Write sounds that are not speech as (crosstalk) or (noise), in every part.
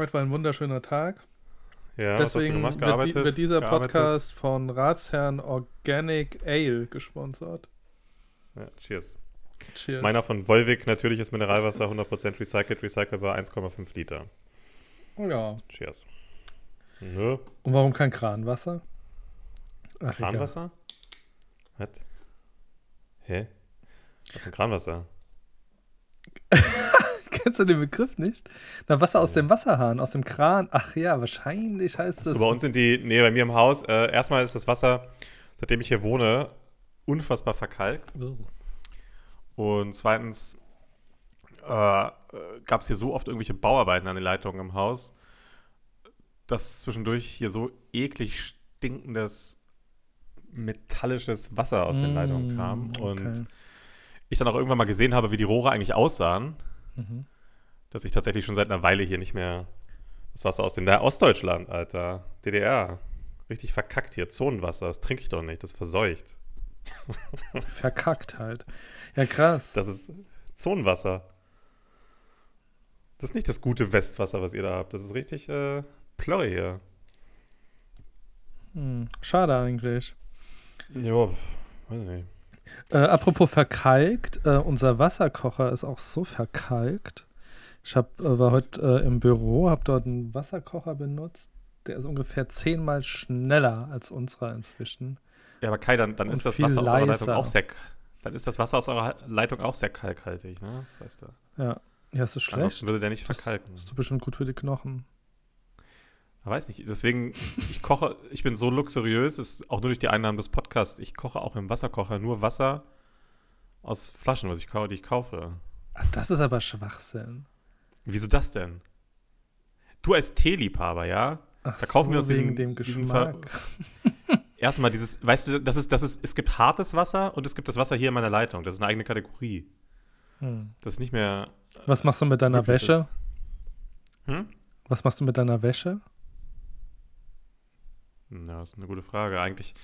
Heute war ein wunderschöner Tag. Ja, was hast du Deswegen gemacht? wird, wird dieser Gearbeitet? Podcast von Ratsherrn Organic Ale gesponsert. Ja, cheers. Cheers. Meiner von Volvic, natürliches Mineralwasser, 100% recycelt, recycelbar, 1,5 Liter. ja. Cheers. Nö. Und warum kein Kranwasser? Ach. Kranwasser? Was? Hä? Was ist denn Kranwasser? (laughs) Kennst du den Begriff nicht? Na, Wasser aus dem Wasserhahn, aus dem Kran. Ach ja, wahrscheinlich heißt So, das. bei uns sind die, nee, bei mir im Haus, äh, erstmal ist das Wasser, seitdem ich hier wohne, unfassbar verkalkt. Oh. Und zweitens äh, gab es hier so oft irgendwelche Bauarbeiten an den Leitungen im Haus, dass zwischendurch hier so eklig stinkendes metallisches Wasser aus den Leitungen kam. Mm, Und okay. ich dann auch irgendwann mal gesehen habe, wie die Rohre eigentlich aussahen, Mhm. dass ich tatsächlich schon seit einer Weile hier nicht mehr das Wasser aus dem der Ostdeutschland, Alter, DDR, richtig verkackt hier, Zonenwasser, das trinke ich doch nicht, das ist verseucht. (laughs) Verkackt halt. Ja, krass. Das ist Zonenwasser. Das ist nicht das gute Westwasser, was ihr da habt. Das ist richtig äh, Plörre hier. Hm. Schade eigentlich. Ja, weiß ich nicht. Äh, apropos verkalkt, äh, unser Wasserkocher ist auch so verkalkt. Ich hab, äh, war Das- heute äh, im Büro, habe dort einen Wasserkocher benutzt. Der ist ungefähr zehnmal schneller als unserer inzwischen. Ja, aber Kai, dann, dann ist das Wasser aus eurer Leitung leiser. auch sehr dann ist das Wasser aus eurer Leitung auch sehr kalkhaltig, ne? Das weißt du. Ja, ja ist das schlecht? Ansonsten würde der nicht Das verkalken. ist doch bestimmt gut für die Knochen. Weiß nicht. Deswegen, ich koche, ich bin so luxuriös, ist auch nur durch die Einnahmen des Podcasts. Ich koche auch im Wasserkocher nur Wasser aus Flaschen, was ich kau- die ich kaufe. Ach, das ist aber Schwachsinn. Wieso das denn? Du als Teeliebhaber, ja? Ach Da kaufen wir uns wegen diesen- dem Geschmack. (laughs) Erstmal dieses, weißt du, das ist, das ist, es gibt hartes Wasser und es gibt das Wasser hier in meiner Leitung. Das ist eine eigene Kategorie. Hm. Das ist nicht mehr. Was machst du mit deiner wirklich Wäsche? Hm? Was machst du mit deiner Wäsche? Ja, das ist eine gute Frage. Eigentlich,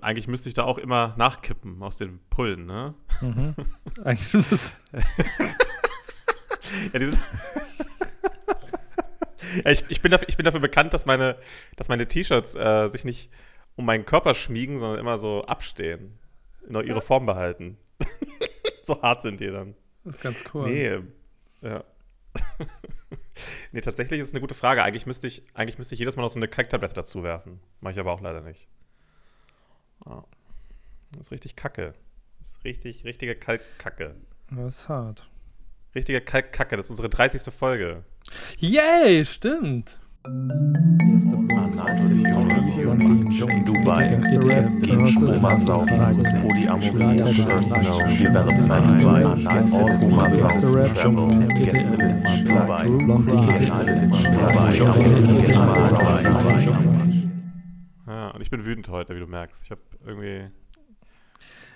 eigentlich müsste ich da auch immer nachkippen aus den Pullen, ne? Mhm. (laughs) Eigentlich muss, Ja, dieses (laughs) ja, ich, ich, bin dafür, ich bin dafür bekannt, dass meine, dass meine T-Shirts äh, sich nicht um meinen Körper schmiegen, sondern immer so abstehen. Noch ihre Form behalten. (laughs) so hart sind die dann. das ist ganz cool. Nee, ja. (laughs) nee, tatsächlich ist es eine gute Frage. Eigentlich müsste ich, eigentlich müsste ich jedes Mal noch so eine Kalktablette dazu werfen. Mache ich aber auch leider nicht. Ja. Das ist richtig kacke. Das ist richtig, richtige Kalkkacke. Das ist hart. Richtige Kalkkacke. Das ist unsere 30. Folge. Yay, stimmt. Dubai geht Stromasaufen, Polyamorie, Personal Development bei Stromasaufen, Travel, Gästelisten Dubai, Gästelisten Dubai, Ja, und ich bin wütend heute, wie du merkst. Ich habe irgendwie.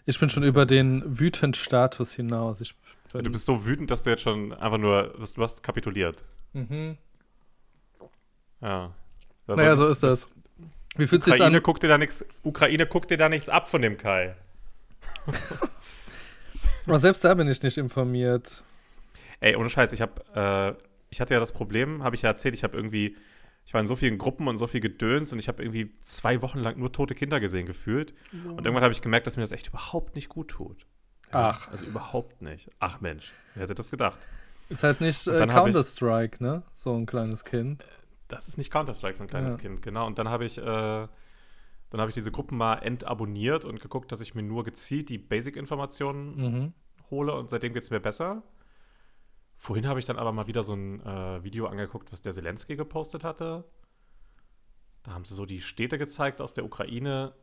Ich bin schon über den wütend Status hinaus. Du bist so wütend, dass du jetzt schon einfach nur. Du hast kapituliert. mhm. Ja. Das Naja, sollte- so ist das. Wie fühlt sich Ukraine an? guckt dir da nichts. Ukraine guckt dir da nichts ab von dem Kai. (laughs) Aber selbst da bin ich nicht informiert. Ey, ohne Scheiß, ich habe, äh, ich hatte ja das Problem, habe ich ja erzählt, ich habe irgendwie, ich war in so vielen Gruppen und so viel Gedöns und ich habe irgendwie zwei Wochen lang nur tote Kinder gesehen gefühlt. Und irgendwann habe ich gemerkt, dass mir das echt überhaupt nicht gut tut. Ja, Ach. Also überhaupt nicht. Ach Mensch, wer hätte das gedacht? Ist halt nicht äh, Counter-Strike, ne? So ein kleines Kind. Das ist nicht Counter-Strike, so ein kleines Ja. Kind, genau. Und dann habe ich, äh, dann habe ich diese Gruppen mal entabonniert und geguckt, dass ich mir nur gezielt die Basic-Informationen Mhm. hole und seitdem geht es mir besser. Vorhin habe ich dann aber mal wieder so ein äh, Video angeguckt, was der Zelensky gepostet hatte. Da haben sie so die Städte gezeigt aus der Ukraine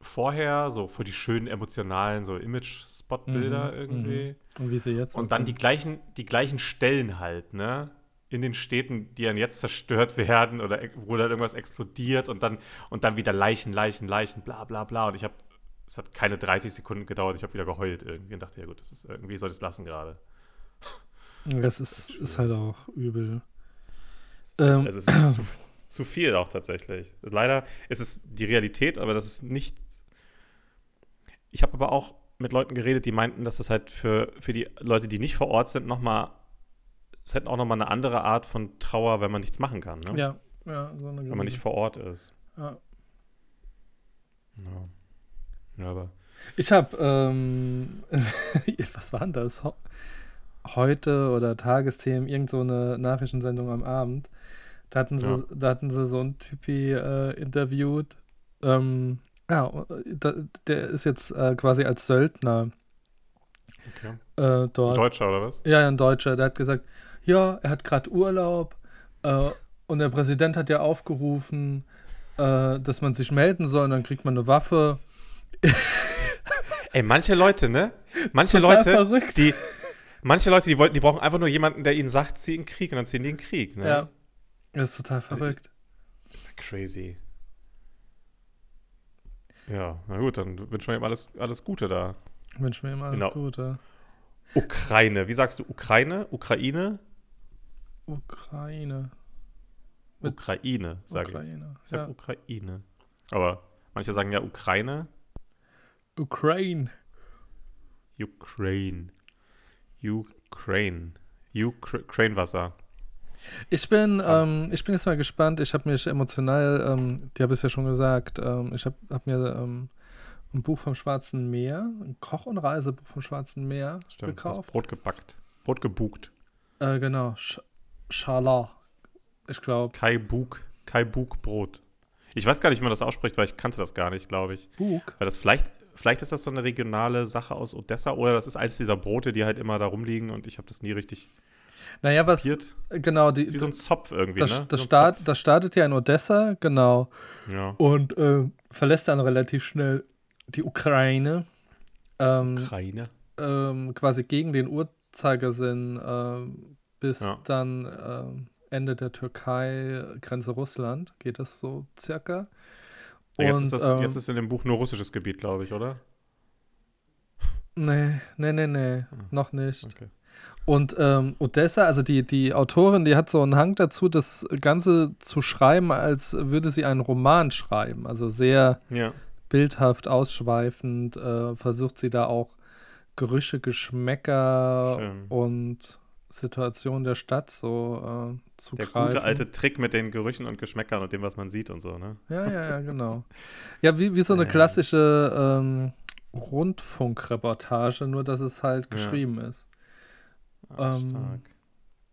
vorher, so für die schönen emotionalen, so Image-Spot-Bilder Mhm, irgendwie. Und wie sie jetzt Und dann die gleichen, die gleichen Stellen halt, ne? In den Städten, die dann jetzt zerstört (laughs) werden oder wo dann irgendwas explodiert und dann, und dann wieder Leichen, Leichen, Leichen, bla bla bla. Und ich habe, es hat keine 30 Sekunden gedauert, ich habe wieder geheult irgendwie und dachte, ja gut, das ist irgendwie, soll ich es lassen gerade. Das ist, ist halt auch übel. Es ist echt- Ähm. Also es ist zu, zu viel auch tatsächlich. Leider ist es die Realität, aber das ist nicht. Ich habe aber auch mit Leuten geredet, die meinten, dass das halt für, für die Leute, die nicht vor Ort sind, nochmal ist halt auch nochmal eine andere Art von Trauer, wenn man nichts machen kann, ne? Ja, ja, so eine Wenn man nicht vor Ort ist. Ja. Ja. Ja, aber. Ich habe, ähm, (laughs) was war denn das? Heute oder Tagesthemen, irgend so eine Nachrichtensendung am Abend. Da hatten sie, Ja. da hatten sie so einen Typi äh, interviewt. Ähm, ja, da, der ist jetzt äh, quasi als Söldner Okay. äh, dort. Deutscher oder was? Ja, ein Deutscher. Der hat gesagt, ja, er hat gerade Urlaub äh, und der Präsident hat ja aufgerufen, äh, dass man sich melden soll und dann kriegt man eine Waffe. Ey, manche Leute, ne? Manche Total Leute, verrückt. die. Manche Leute, die, wollten, die brauchen einfach nur jemanden, der ihnen sagt, zieh in den Krieg und dann ziehen die in den Krieg. Ne? Ja, das ist total Also verrückt. Das ist ja crazy. Ja, na gut, dann wünschen wir ihm alles, alles Gute da. Wünsche mir immer alles Genau. Gute. Ukraine, wie sagst du? Ukraine? Ukraine? Ukraine. Mit Ukraine, sage ich. Ukraine. Ich sag Ja. Ukraine. Aber manche sagen ja Ukraine. Ukraine. Ukraine. Ukraine. Ukraine-Wasser. Ich bin, Ah. ähm, ich bin jetzt mal gespannt. Ich habe mich emotional, ähm, die habe ich ja schon gesagt, ähm, ich habe hab mir ähm, ein Buch vom Schwarzen Meer, ein Koch- und Reisebuch vom Schwarzen Meer Stimmt. Gekauft. Brot gebackt. Brot gebucht. Äh, genau, Sch Schala. Ich glaube, Kai Bug. Kai Bug Brot. Ich weiß gar nicht, wie man das ausspricht, weil ich kannte das gar nicht, glaube ich. Bug. Weil das vielleicht, vielleicht ist das so eine regionale Sache aus Odessa oder das ist eins dieser Brote, die halt immer da rumliegen und ich habe das nie richtig Naja, was, kapiert. genau, die, ist wie so ein Zopf irgendwie, das, ne? das, so start, das startet ja in Odessa, genau. Ja. Und äh, verlässt dann relativ schnell die Ukraine. Ähm, Ukraine. ähm, quasi gegen den Uhrzeigersinn ähm, bis Ja. dann ähm, Ende der Türkei, Grenze Russland, geht das so circa. Jetzt, Und, ist das, ähm, jetzt ist in dem Buch nur russisches Gebiet, glaube ich, oder? Nee, nee, nee, nee, Hm. noch nicht. Okay. Und ähm, Odessa, also die, die Autorin, die hat so einen Hang dazu, das Ganze zu schreiben, als würde sie einen Roman schreiben. Also sehr Ja. Bildhaft, ausschweifend, äh, versucht sie da auch Gerüche, Geschmäcker Schön. und Situationen der Stadt so äh, zu Der greifen. gute alte Trick mit den Gerüchen und Geschmäckern und dem, was man sieht und so, ne? Ja, ja, ja, genau. Ja, wie, wie so eine Ja. klassische ähm, Rundfunkreportage, nur dass es halt Ja. geschrieben ist. Ah, Ähm, stark.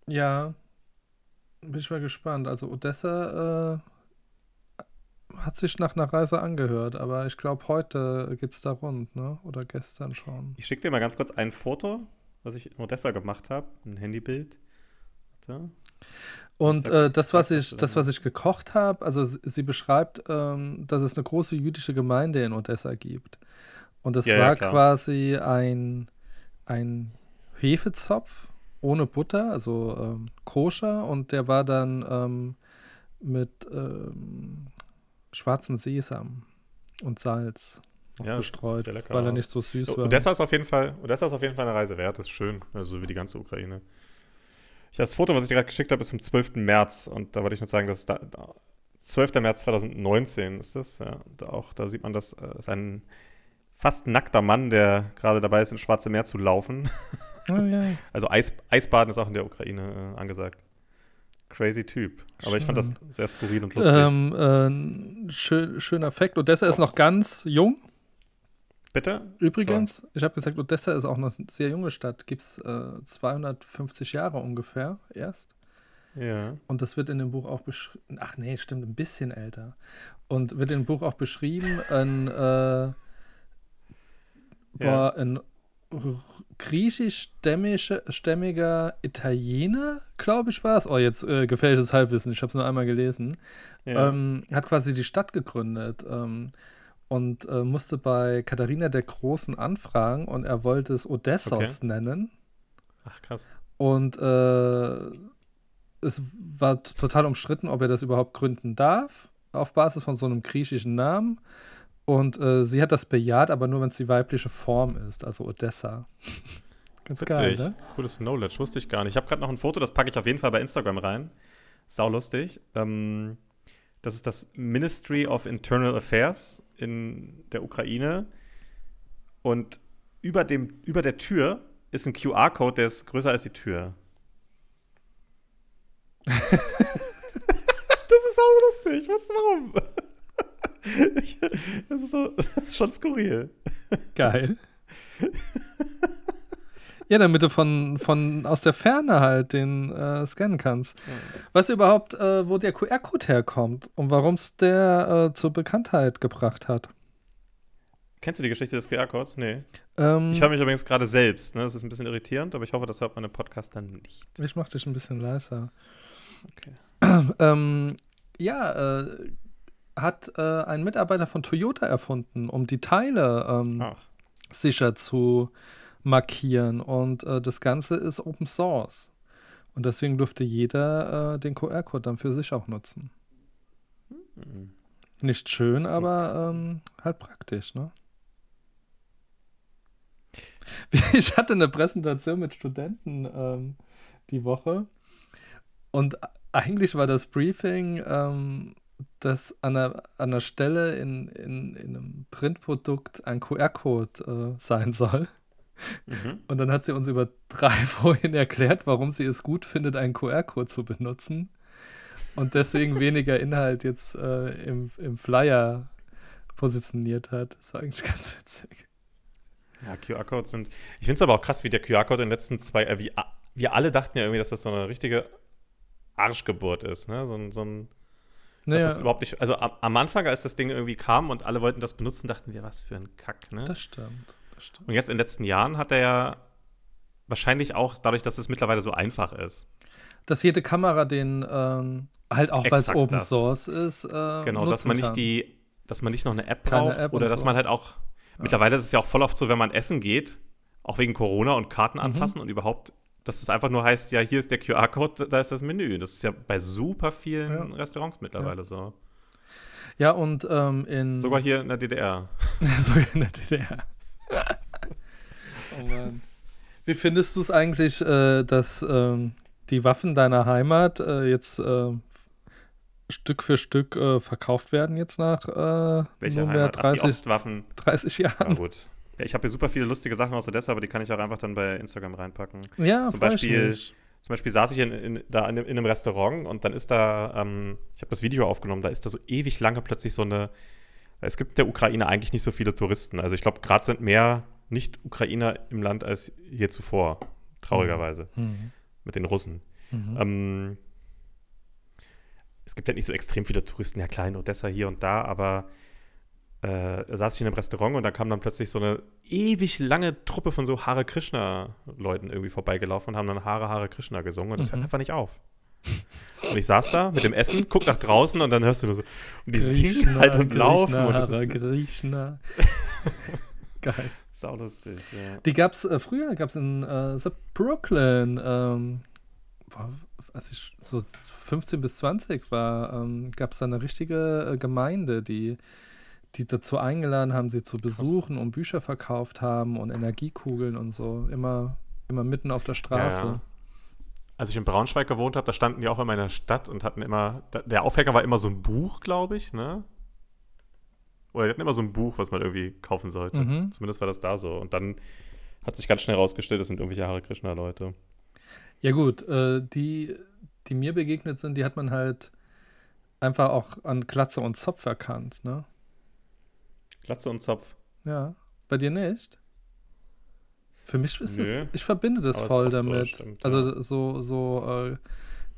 Ja, bin ich mal gespannt. Also Odessa äh, hat sich nach einer Reise angehört, aber ich glaube, heute geht's da rund, ne? Oder gestern schon. Ich schicke dir mal ganz kurz ein Foto, was ich in Odessa gemacht habe. Ein Handybild. Warte. Und äh, das, was ich, das das, was ich gekocht habe, also sie, beschreibt, ähm, dass es eine große jüdische Gemeinde in Odessa gibt. Und es Ja, ja, war klar. quasi ein, ein Hefezopf ohne Butter, also ähm, koscher, und der war dann ähm, mit ähm, schwarzem Sesam und Salz Ja, bestreut, weil er aus. nicht so süß war. Odessa ist auf jeden Fall, Odessa ist auf jeden Fall eine Reise wert, das ist schön, also so wie die ganze Ukraine. Ich das Foto, was ich dir gerade geschickt habe, ist vom 12. März und da wollte ich nur sagen, dass da, da 12. März 2019 ist das, ja. Da auch da sieht man, das äh, ist ein fast nackter Mann, der gerade dabei ist, ins Schwarze Meer zu laufen. Oh, ja. (laughs) Also Eis, Eisbaden ist auch in der Ukraine äh, angesagt. Crazy Typ. Aber ich fand das sehr skurril und lustig. Ähm, äh, ein schön, schöner Fakt. Odessa ist noch ganz jung. Bitte? Übrigens, ich habe gesagt, Odessa ist auch eine sehr junge Stadt. Gibt es äh, 250 Jahre ungefähr erst. Ja. Und das wird in dem Buch auch beschrieben. Ach nee, stimmt, ein bisschen älter. Und wird in dem Buch auch beschrieben, ein, äh, war ein r- griechisch-stämmiger Italiener, glaube ich, war es. Oh, jetzt äh, gefährliches Halbwissen, ich habe es nur einmal gelesen. ja. Ähm, hat quasi die Stadt gegründet ähm, und äh, musste bei Katharina der Großen anfragen und er wollte es Odessos nennen. Ach, krass. Und äh, es war total umstritten, ob er das überhaupt gründen darf, auf Basis von so einem griechischen Namen. Und äh, sie hat das bejaht, aber nur, wenn es die weibliche Form ist, also Odessa. (laughs) Ganz geil, Witzig. ne? Cooles Knowledge, wusste ich gar nicht. Ich habe gerade noch ein Foto, das packe ich auf jeden Fall bei Instagram rein. Sau lustig. Ähm, das ist das Ministry of Internal Affairs in der Ukraine. Und über, dem, über der Tür ist ein QR-Code, der ist größer als die Tür. (laughs) das ist so lustig. Du warum? Das, ist so, das ist schon skurril. Geil. Ja, damit du von, von aus der Ferne halt den äh, scannen kannst. Weißt du überhaupt, äh, wo der QR-Code herkommt und warum es der äh, zur Bekanntheit gebracht hat? Kennst du die Geschichte des QR-Codes? Nee. Ähm, Ich höre mich übrigens gerade selbst. Ne? Das ist ein bisschen irritierend, aber ich hoffe, das hört man im Podcast dann nicht. ich mach dich ein bisschen leiser. Okay. Ähm, ja, äh, hat äh, ein Mitarbeiter von Toyota erfunden, um die Teile ähm, sicher zu markieren. Und äh, das Ganze ist Open Source. Und deswegen durfte jeder äh, den QR-Code dann für sich auch nutzen. Mhm. Nicht schön, aber ähm, halt praktisch, ne? (laughs) Ich hatte eine Präsentation mit Studenten ähm, die Woche und eigentlich war das Briefing, ähm, dass an einer, an einer Stelle in, in, in einem Printprodukt ein QR-Code äh, sein soll. Mhm. Und dann hat sie uns über drei (laughs) Folien erklärt, warum sie es gut findet, einen QR-Code zu benutzen. Und deswegen weniger Inhalt jetzt äh, im, im Flyer positioniert hat. Das war eigentlich ganz witzig. Ja, QR-Codes sind. Ich finde es aber auch krass, wie der QR-Code in den letzten zwei. Äh, wie, wir alle dachten ja irgendwie, dass das so eine richtige Arschgeburt ist, ne? So ein. So ein Naja, das überhaupt nicht. Also am, Anfang, als das Ding irgendwie kam und alle wollten das benutzen, dachten wir, was für ein Kack, ne? das stimmt. Das stimmt. Und jetzt in den letzten Jahren hat er ja wahrscheinlich auch dadurch, dass es mittlerweile so einfach ist. Dass jede Kamera den ähm, halt auch, weil es Open das. Source ist, äh, Genau, dass man nicht kann. die, dass man nicht noch eine App braucht App oder dass so. man halt auch. Mittlerweile ist es ja auch voll oft so, wenn man essen geht, auch wegen Corona und Karten Mhm. anfassen und überhaupt, dass es einfach nur heißt, ja, hier ist der QR-Code, da ist das Menü. Das ist ja bei super vielen Ja. Restaurants mittlerweile so. Ja, und ähm, in. Sogar hier in der DDR. (laughs) Sogar in der DDR. (laughs) oh Mann. Wie findest du es eigentlich, äh, dass ähm, die Waffen deiner Heimat äh, jetzt äh, Stück für Stück äh, verkauft werden jetzt nach äh, Welche nunmehr Heimat? Ach, die 30, Ostwaffen. 30 Na Jahren? gut. Ja, ich habe hier super viele lustige Sachen aus Odessa, aber die kann ich auch einfach dann bei Instagram reinpacken. Ja, Zum ich Beispiel- mich. Zum Beispiel saß ich in, in, da in, einem- in einem Restaurant und dann ist da, ähm, ich habe das Video aufgenommen, da ist da so ewig lange plötzlich so eine, es gibt in der Ukraine eigentlich nicht so viele Touristen. Also ich glaube, gerade sind mehr Nicht-Ukrainer im Land als je zuvor, traurigerweise, Mhm. mit den Russen. Mhm. Ähm, es gibt halt nicht so extrem viele Touristen, ja klar in Odessa hier und da, aber äh, saß ich in einem Restaurant und da kam dann plötzlich so eine ewig lange Truppe von so Hare Krishna-Leuten irgendwie vorbeigelaufen und haben dann Hare Hare Krishna gesungen und das hört Mhm. einfach nicht auf. Und ich saß da mit dem Essen, guck nach draußen und dann hörst du nur so, und die singen Krishna, halt und Krishna, laufen und das Hare ist Krishna. (laughs) Geil. saulustig, ja. Die gab's, äh, früher gab es in äh, The Brooklyn, ähm, boah, als ich so 15 bis 20 war, ähm, gab es da eine richtige äh, Gemeinde, die, die dazu eingeladen haben, sie zu besuchen und Bücher verkauft haben und Energiekugeln und so. Immer, immer mitten auf der Straße. Ja, ja. Als ich in Braunschweig gewohnt habe, da standen die auch immer in der Stadt und hatten immer, der Aufhänger war immer so ein Buch, glaube ich, ne? Oder die hatten immer so ein Buch, was man irgendwie kaufen sollte. Mhm. Zumindest war das da so. Und dann hat sich ganz schnell rausgestellt, das sind irgendwelche Hare Krishna-Leute. Ja, gut, äh, die, die mir begegnet sind, die hat man halt einfach auch an Glatze und Zopf erkannt, ne? Glatze und Zopf. Ja. Bei dir nicht? Für mich ist Nö. es, ich verbinde das voll oft so, damit. stimmt, also so, so äh,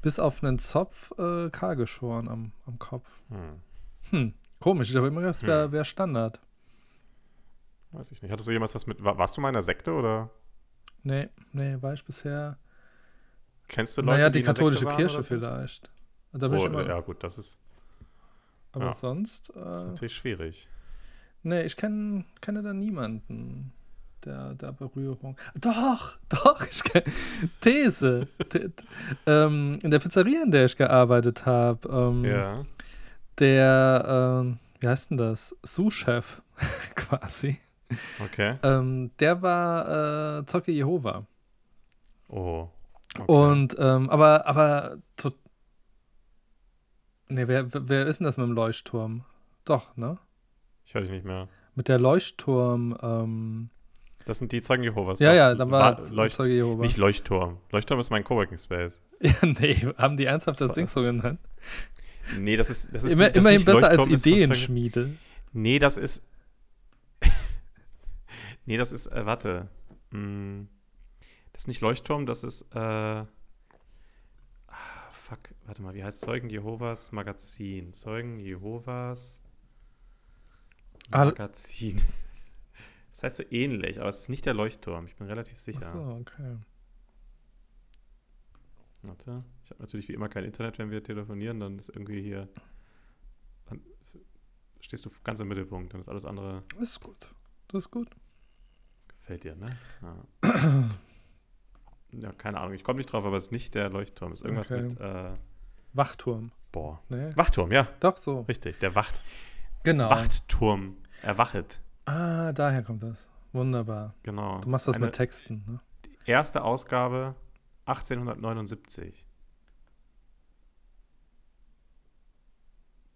bis auf einen Zopf äh, kahl geschoren am, am Kopf. Hm, Hm, komisch. Ich habe immer gedacht, das wäre Hm. wär Standard. weiß ich nicht. Hattest du jemals was mit, war, warst du mal in einer Sekte oder Nee, nee, war ich bisher. kennst du Leute, naja, die die katholische Kirche vielleicht. Da bin ich Oh, immer, ja, gut, das ist, aber ja. sonst. das ist Äh, natürlich schwierig. Nee, ich kenn, kenne da niemanden. Der, der Berührung. Doch, (laughs) doch, ich kenne. These. Ähm, in der Pizzeria, in der ich gearbeitet habe, ähm, Ja. der, ähm, wie heißt denn das? Sous-Chef (laughs) quasi. Okay. Ähm, der war äh, Zeuge Jehova. Oh. Okay. Und, ähm, aber, aber, nee, wer, wer ist denn das mit dem Leuchtturm? Doch, ne? Ich höre dich nicht mehr. Mit der Leuchtturm, ähm, Das sind die Zeugen Jehovas. Ja, doch. ja, dann war Wa- es Leucht Zeuge Jehova. Nicht Leuchtturm. Leuchtturm ist mein Coworking Space. (laughs) Ja, nee, haben die ernsthaft das So. Ding so genannt? Nee, das ist. Das ist Immer, das ist immerhin nicht besser als Leuchtturm, ist Zeugen- Ideenschmiede. Nee, das ist. (laughs) nee, das ist. Äh, warte. Hm, das ist nicht Leuchtturm, das ist. Äh, ah, fuck. Warte mal, wie heißt Zeugen Jehovas Magazin? Zeugen Jehovas Magazin. (laughs) Das heißt so ähnlich, aber es ist nicht der Leuchtturm. Ich bin relativ sicher. Ach so, okay. Warte. Ich habe natürlich wie immer kein Internet, wenn wir telefonieren. Dann ist irgendwie hier. Dann stehst du ganz im Mittelpunkt. Dann ist alles andere. Das ist gut. Das ist gut. Das gefällt dir, ne? Ja, ja keine Ahnung. Ich komme nicht drauf, aber es ist nicht der Leuchtturm. Es ist irgendwas Okay. mit. Äh, Wachturm. boah. Nee. Wachturm, ja. Doch, so. Richtig. Der Wacht. Genau. Wachtturm. Erwachet. Ah, daher kommt das. Wunderbar. Genau. Du machst das Eine mit Texten, ne? Erste Ausgabe 1879.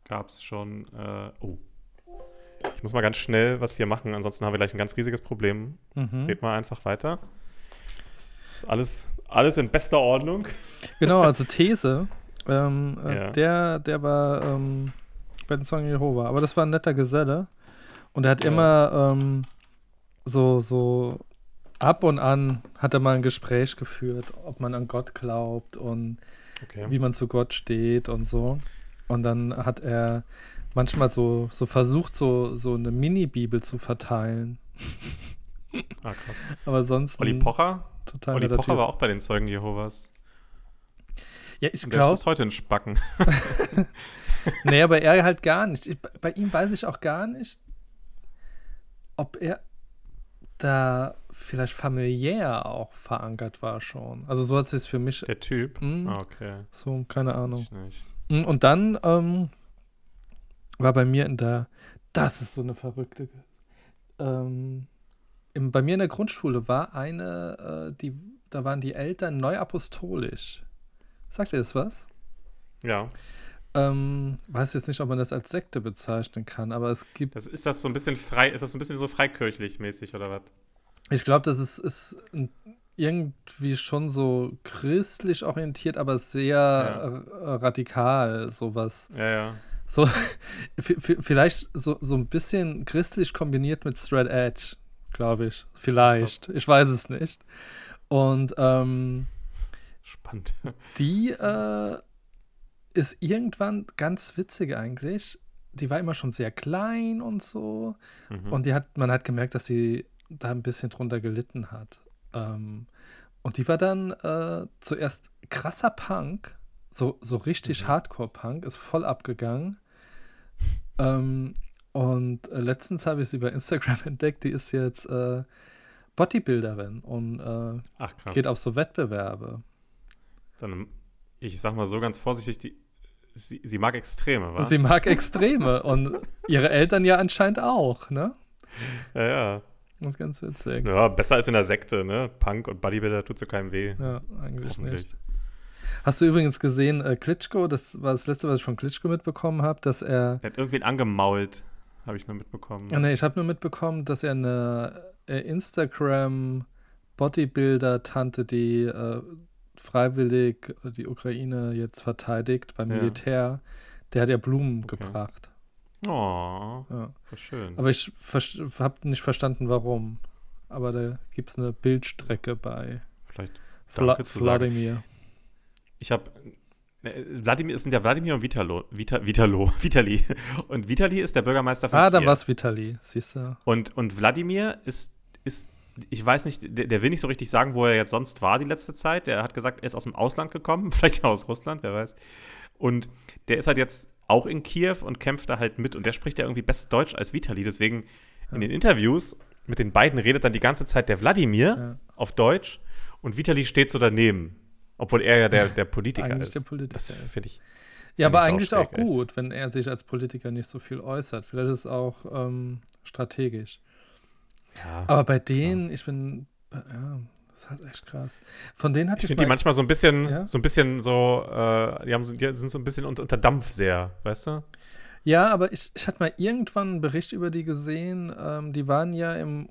Gab es schon. Äh, oh. Ich muss mal ganz schnell was hier machen, ansonsten haben wir gleich ein ganz riesiges Problem. Mhm. Red mal einfach weiter. Ist alles, alles in bester Ordnung. Genau, also These. Ähm, äh, (laughs) Ja. der, der war ähm, bei den Zeugen Jehova. Aber das war ein netter Geselle. Und er hat Ja. immer ähm, so, so ab und an hat er mal ein Gespräch geführt, ob man an Gott glaubt und Okay. wie man zu Gott steht und so. Und dann hat er manchmal so, so versucht, so, so eine Mini-Bibel zu verteilen. (laughs) Ah, krass. Aber sonst Olli Pocher? total Olli Pocher Typ. war auch bei den Zeugen Jehovas. Ja, ich Und der ist glaube, heute ein Spacken. (laughs) Nee, aber er halt gar nicht. Ich, bei ihm weiß ich auch gar nicht, ob er da vielleicht familiär auch verankert war schon. Also so hat es für mich Der Typ? Mhm. Ah, okay. so, keine Ahnung. Mm, Und dann ähm, war bei mir in der, das ist so eine verrückte, ähm, im, bei mir in der Grundschule war eine, äh, die, da waren die Eltern neuapostolisch. Sagt ihr das was? Ja. Ähm, weiß jetzt nicht, ob man das als Sekte bezeichnen kann, aber es gibt, Das, ist das so ein bisschen frei, ist das so ein bisschen so freikirchlich mäßig oder was? ich glaube, das ist, ist irgendwie schon so christlich orientiert, aber sehr äh, radikal, sowas. Ja, ja. So, (laughs) vielleicht so, so ein bisschen christlich kombiniert mit Straight Edge, glaube ich. Vielleicht. Ich weiß es nicht. Und ähm, Spannend. die äh, ist irgendwann ganz witzig eigentlich. Die war immer schon sehr klein und so. Mhm. Und die hat, man hat gemerkt, dass sie da ein bisschen drunter gelitten hat. Ähm, und die war dann äh, zuerst krasser Punk, so, so richtig Mhm. Hardcore-Punk, ist voll abgegangen. ähm, und äh, letztens habe ich sie bei Instagram (laughs) entdeckt, die ist jetzt äh, Bodybuilderin und äh, Ach, geht auf so Wettbewerbe. Dann, ich sag mal so ganz vorsichtig, die, sie, sie mag Extreme, wa? Sie mag Extreme und ihre Eltern ja anscheinend auch, ne? ja, ja. Das ist ganz witzig. Ja, besser als in der Sekte, ne? Punk und Bodybuilder tut so keinem weh. Ja, eigentlich nicht. Hast du übrigens gesehen, äh, Klitschko, das war das letzte, was ich von Klitschko mitbekommen habe, dass er, Er hat irgendwen angemault, habe ich nur mitbekommen. nee, ich habe nur mitbekommen, dass er eine äh, Instagram Bodybuilder-Tante, die äh, freiwillig die Ukraine jetzt verteidigt beim Ja. Militär, der hat ja Blumen Okay. gebracht. Oh, Ja. schön. Aber ich habe nicht verstanden, warum. Aber da gibt es eine Bildstrecke bei Vielleicht Vla zu sagen. Wladimir. Ich habe Wladimir, es sind ja Wladimir und Vitalo, Vita, Vitalo, (laughs) Vitali. Und Vitali ist der Bürgermeister von Ah, Kiew. war es Vitali, siehst du. Und, und Wladimir ist, ist, ich weiß nicht, der, der will nicht so richtig sagen, wo er jetzt sonst war die letzte Zeit. Der hat gesagt, er ist aus dem Ausland gekommen, (laughs) vielleicht aus Russland, wer weiß. Und der ist halt jetzt auch in Kiew und kämpft da halt mit. Und der spricht ja irgendwie besser Deutsch als Vitali. Deswegen in den Interviews mit den beiden redet dann die ganze Zeit der Wladimir Ja. auf Deutsch und Vitali steht so daneben. Obwohl er ja der, der Politiker ist. der Politiker das finde ich. Ja, Find aber ich eigentlich auch echt. gut, wenn er sich als Politiker nicht so viel äußert. Vielleicht ist es auch ähm, strategisch. Ja. Aber bei denen, ich bin, ja, das ist halt echt krass. Von denen hatte Ich ich, finde die mal, manchmal so ein bisschen, Ja? so ein bisschen so, äh, die, haben so, die sind so ein bisschen unter, unter Dampf sehr, weißt du? ja, aber ich, ich hatte mal irgendwann einen Bericht über die gesehen. Ähm, die waren ja im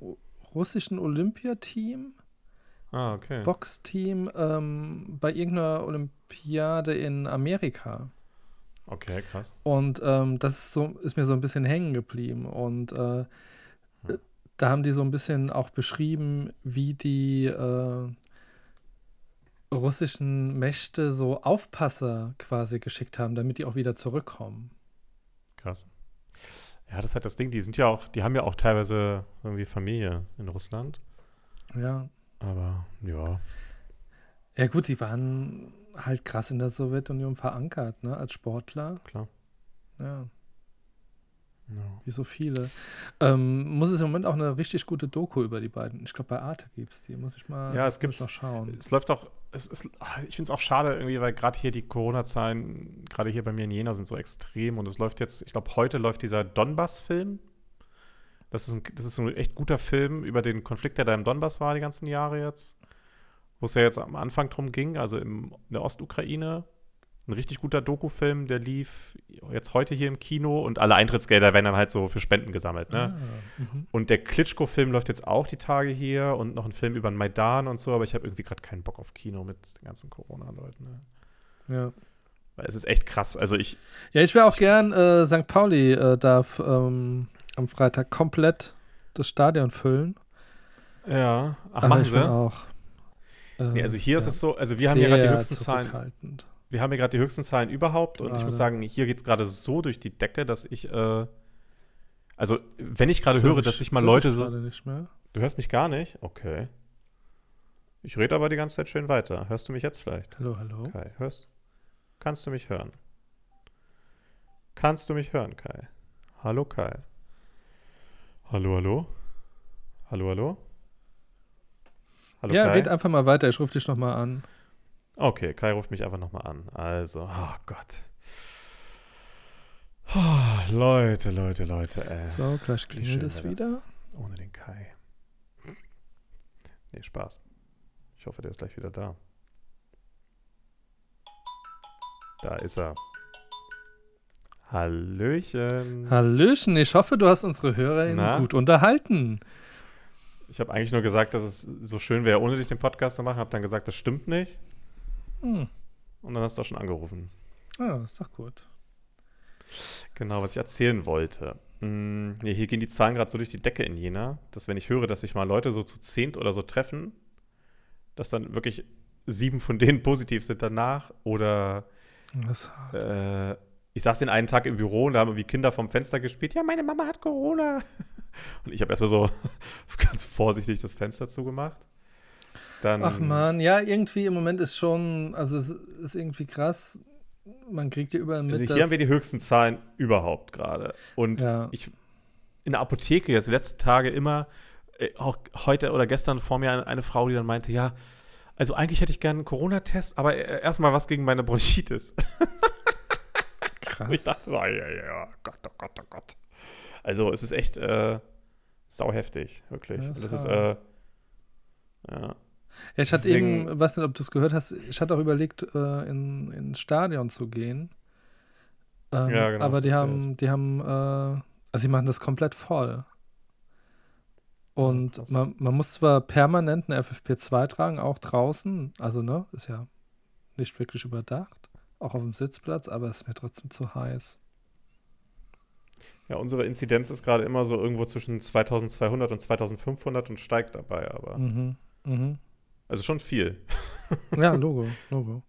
russischen Olympiateam, Ah, okay. Boxteam, ähm, bei irgendeiner Olympiade in Amerika. Okay, krass. Und ähm, das ist, so, ist mir so ein bisschen hängen geblieben. Und äh, Hm. Da haben die so ein bisschen auch beschrieben, wie die äh, russischen Mächte so Aufpasser quasi geschickt haben, damit die auch wieder zurückkommen. Krass. Ja, das ist halt das Ding, die sind ja auch, die haben ja auch teilweise irgendwie Familie in Russland. Ja. Aber ja, Ja, gut, die waren halt krass in der Sowjetunion verankert, ne, als Sportler. klar. Ja, Ja. wie so viele. Ähm, muss es im Moment auch eine richtig gute Doku über die beiden. Ich glaube, bei Arte gibt es die. Muss ich mal Ja, es gibt's. noch schauen. Es läuft auch, es ist, ah, ich finde es auch schade irgendwie, weil gerade hier die Corona-Zahlen, gerade hier bei mir in Jena sind so extrem und es läuft jetzt, ich glaube, heute läuft dieser Donbass-Film. Das ist, ein, das ist ein echt guter Film über den Konflikt, der da im Donbass war die ganzen Jahre jetzt. Wo es ja jetzt am Anfang drum ging, also im, in der Ostukraine. Ein richtig guter Doku-Film, der lief jetzt heute hier im Kino und alle Eintrittsgelder werden dann halt so für Spenden gesammelt. Ne? Ah, mhm. Und der Klitschko-Film läuft jetzt auch die Tage hier und noch ein Film über den Maidan und so, aber ich habe irgendwie gerade keinen Bock auf Kino mit den ganzen Corona-Leuten. Ne? ja. Weil es ist echt krass. Also ich, ja, ich wäre auch gern, äh, St. Pauli äh, darf ähm, am Freitag komplett das Stadion füllen. ja, ach, Aber machen ich sie? auch. äh, Nee, also hier ist ja, es so, also wir haben hier gerade die höchsten Zahlen. Wir haben hier gerade die höchsten Zahlen überhaupt und ich muss sagen, hier geht es gerade so durch die Decke, dass ich, äh, also wenn ich gerade höre, dass sich mal Leute so, gerade nicht mehr. du hörst mich gar nicht? Okay. Ich rede aber die ganze Zeit schön weiter. Hörst du mich jetzt vielleicht? Hallo, hallo. Kai, hörst? Kannst du mich hören? Kannst du mich hören, Kai? Hallo, Kai. Hallo, hallo? Hallo, hallo? Hallo, ja, Kai? red einfach mal weiter. Ich rufe dich nochmal an. Okay, Kai ruft mich einfach nochmal an. Also, oh Gott. Oh, Leute, Leute, Leute, ey. So, gleich klingelt es das. wieder. Ohne den Kai. Nee, Spaß. Ich hoffe, der ist gleich wieder da. Da ist er. Hallöchen. Hallöchen, ich hoffe, du hast unsere HörerInnen Na? gut unterhalten. Ich habe eigentlich nur gesagt, dass es so schön wäre, ohne dich den Podcast zu machen. Habe dann gesagt, das stimmt nicht. Hm. Und dann hast du auch schon angerufen. Ah, ist doch gut. Genau, was ich erzählen wollte. Hm, hier gehen die Zahlen gerade so durch die Decke in Jena, dass wenn ich höre, dass sich mal Leute so zu zehnt oder so treffen, dass dann wirklich sieben von denen (laughs) positiv sind danach. Oder Das äh, ich saß den einen Tag im Büro und da haben irgendwie Kinder vom Fenster gespielt. Ja, meine Mama hat Corona. (laughs) Und ich habe erstmal so (laughs) ganz vorsichtig das Fenster zugemacht. Dann, Ach man, ja, irgendwie im Moment ist schon, also es ist irgendwie krass. Man kriegt ja überall mit, Also dass, hier haben wir die höchsten Zahlen überhaupt gerade. Und Ja. ich in der Apotheke jetzt die letzten Tage immer, äh, auch heute oder gestern vor mir eine, eine Frau, die dann meinte, ja, also eigentlich hätte ich gerne einen Corona-Test, aber äh, erstmal was gegen meine Bronchitis. krass. Und ich dachte, so, ja, ja, Gott, oh Gott, oh Gott. Also es ist echt äh, sauheftig, wirklich. Ja, Und ist das ist, äh, ja. Ja, ich hatte Deswegen- eben, weiß nicht, ob du es gehört hast, ich hatte auch überlegt, äh, in, ins Stadion zu gehen. Ähm, Ja, genau, aber die haben, die haben, äh, also sie machen das komplett voll. Und krass. man, man muss zwar permanent eine FFP2 tragen, auch draußen, also ne, ist ja nicht wirklich überdacht, auch auf dem Sitzplatz, aber es ist mir trotzdem zu heiß. ja, unsere Inzidenz ist gerade immer so irgendwo zwischen 2200 und 2500 und steigt dabei, aber Mhm. Mhm. Also schon viel. (laughs) Ja, Logo, Logo.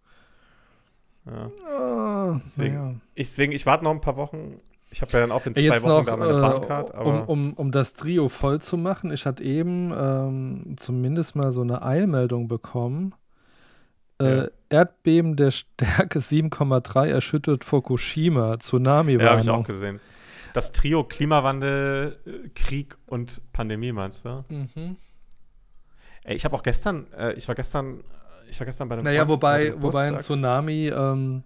Ja. Ah, Deswegen-. Ich, deswegen, ich warte noch ein paar Wochen. Ich habe ja dann auch in zwei Jetzt Wochen noch, da meine äh, Bahncard, aber um, um, um das Trio voll zu machen, ich hatte eben ähm, zumindest mal so eine Eilmeldung bekommen. Äh, Ja. Erdbeben der Stärke 7,3 erschüttert Fukushima, ja, habe ich auch Tsunami-Warnung. gesehen. Das Trio Klimawandel, äh, Krieg und Pandemie, meinst du? Mhm. Ey, ich habe auch gestern, äh, ich war gestern, ich war gestern bei einem Naja, Freund, wobei, hatte wobei ein. Tsunami ähm,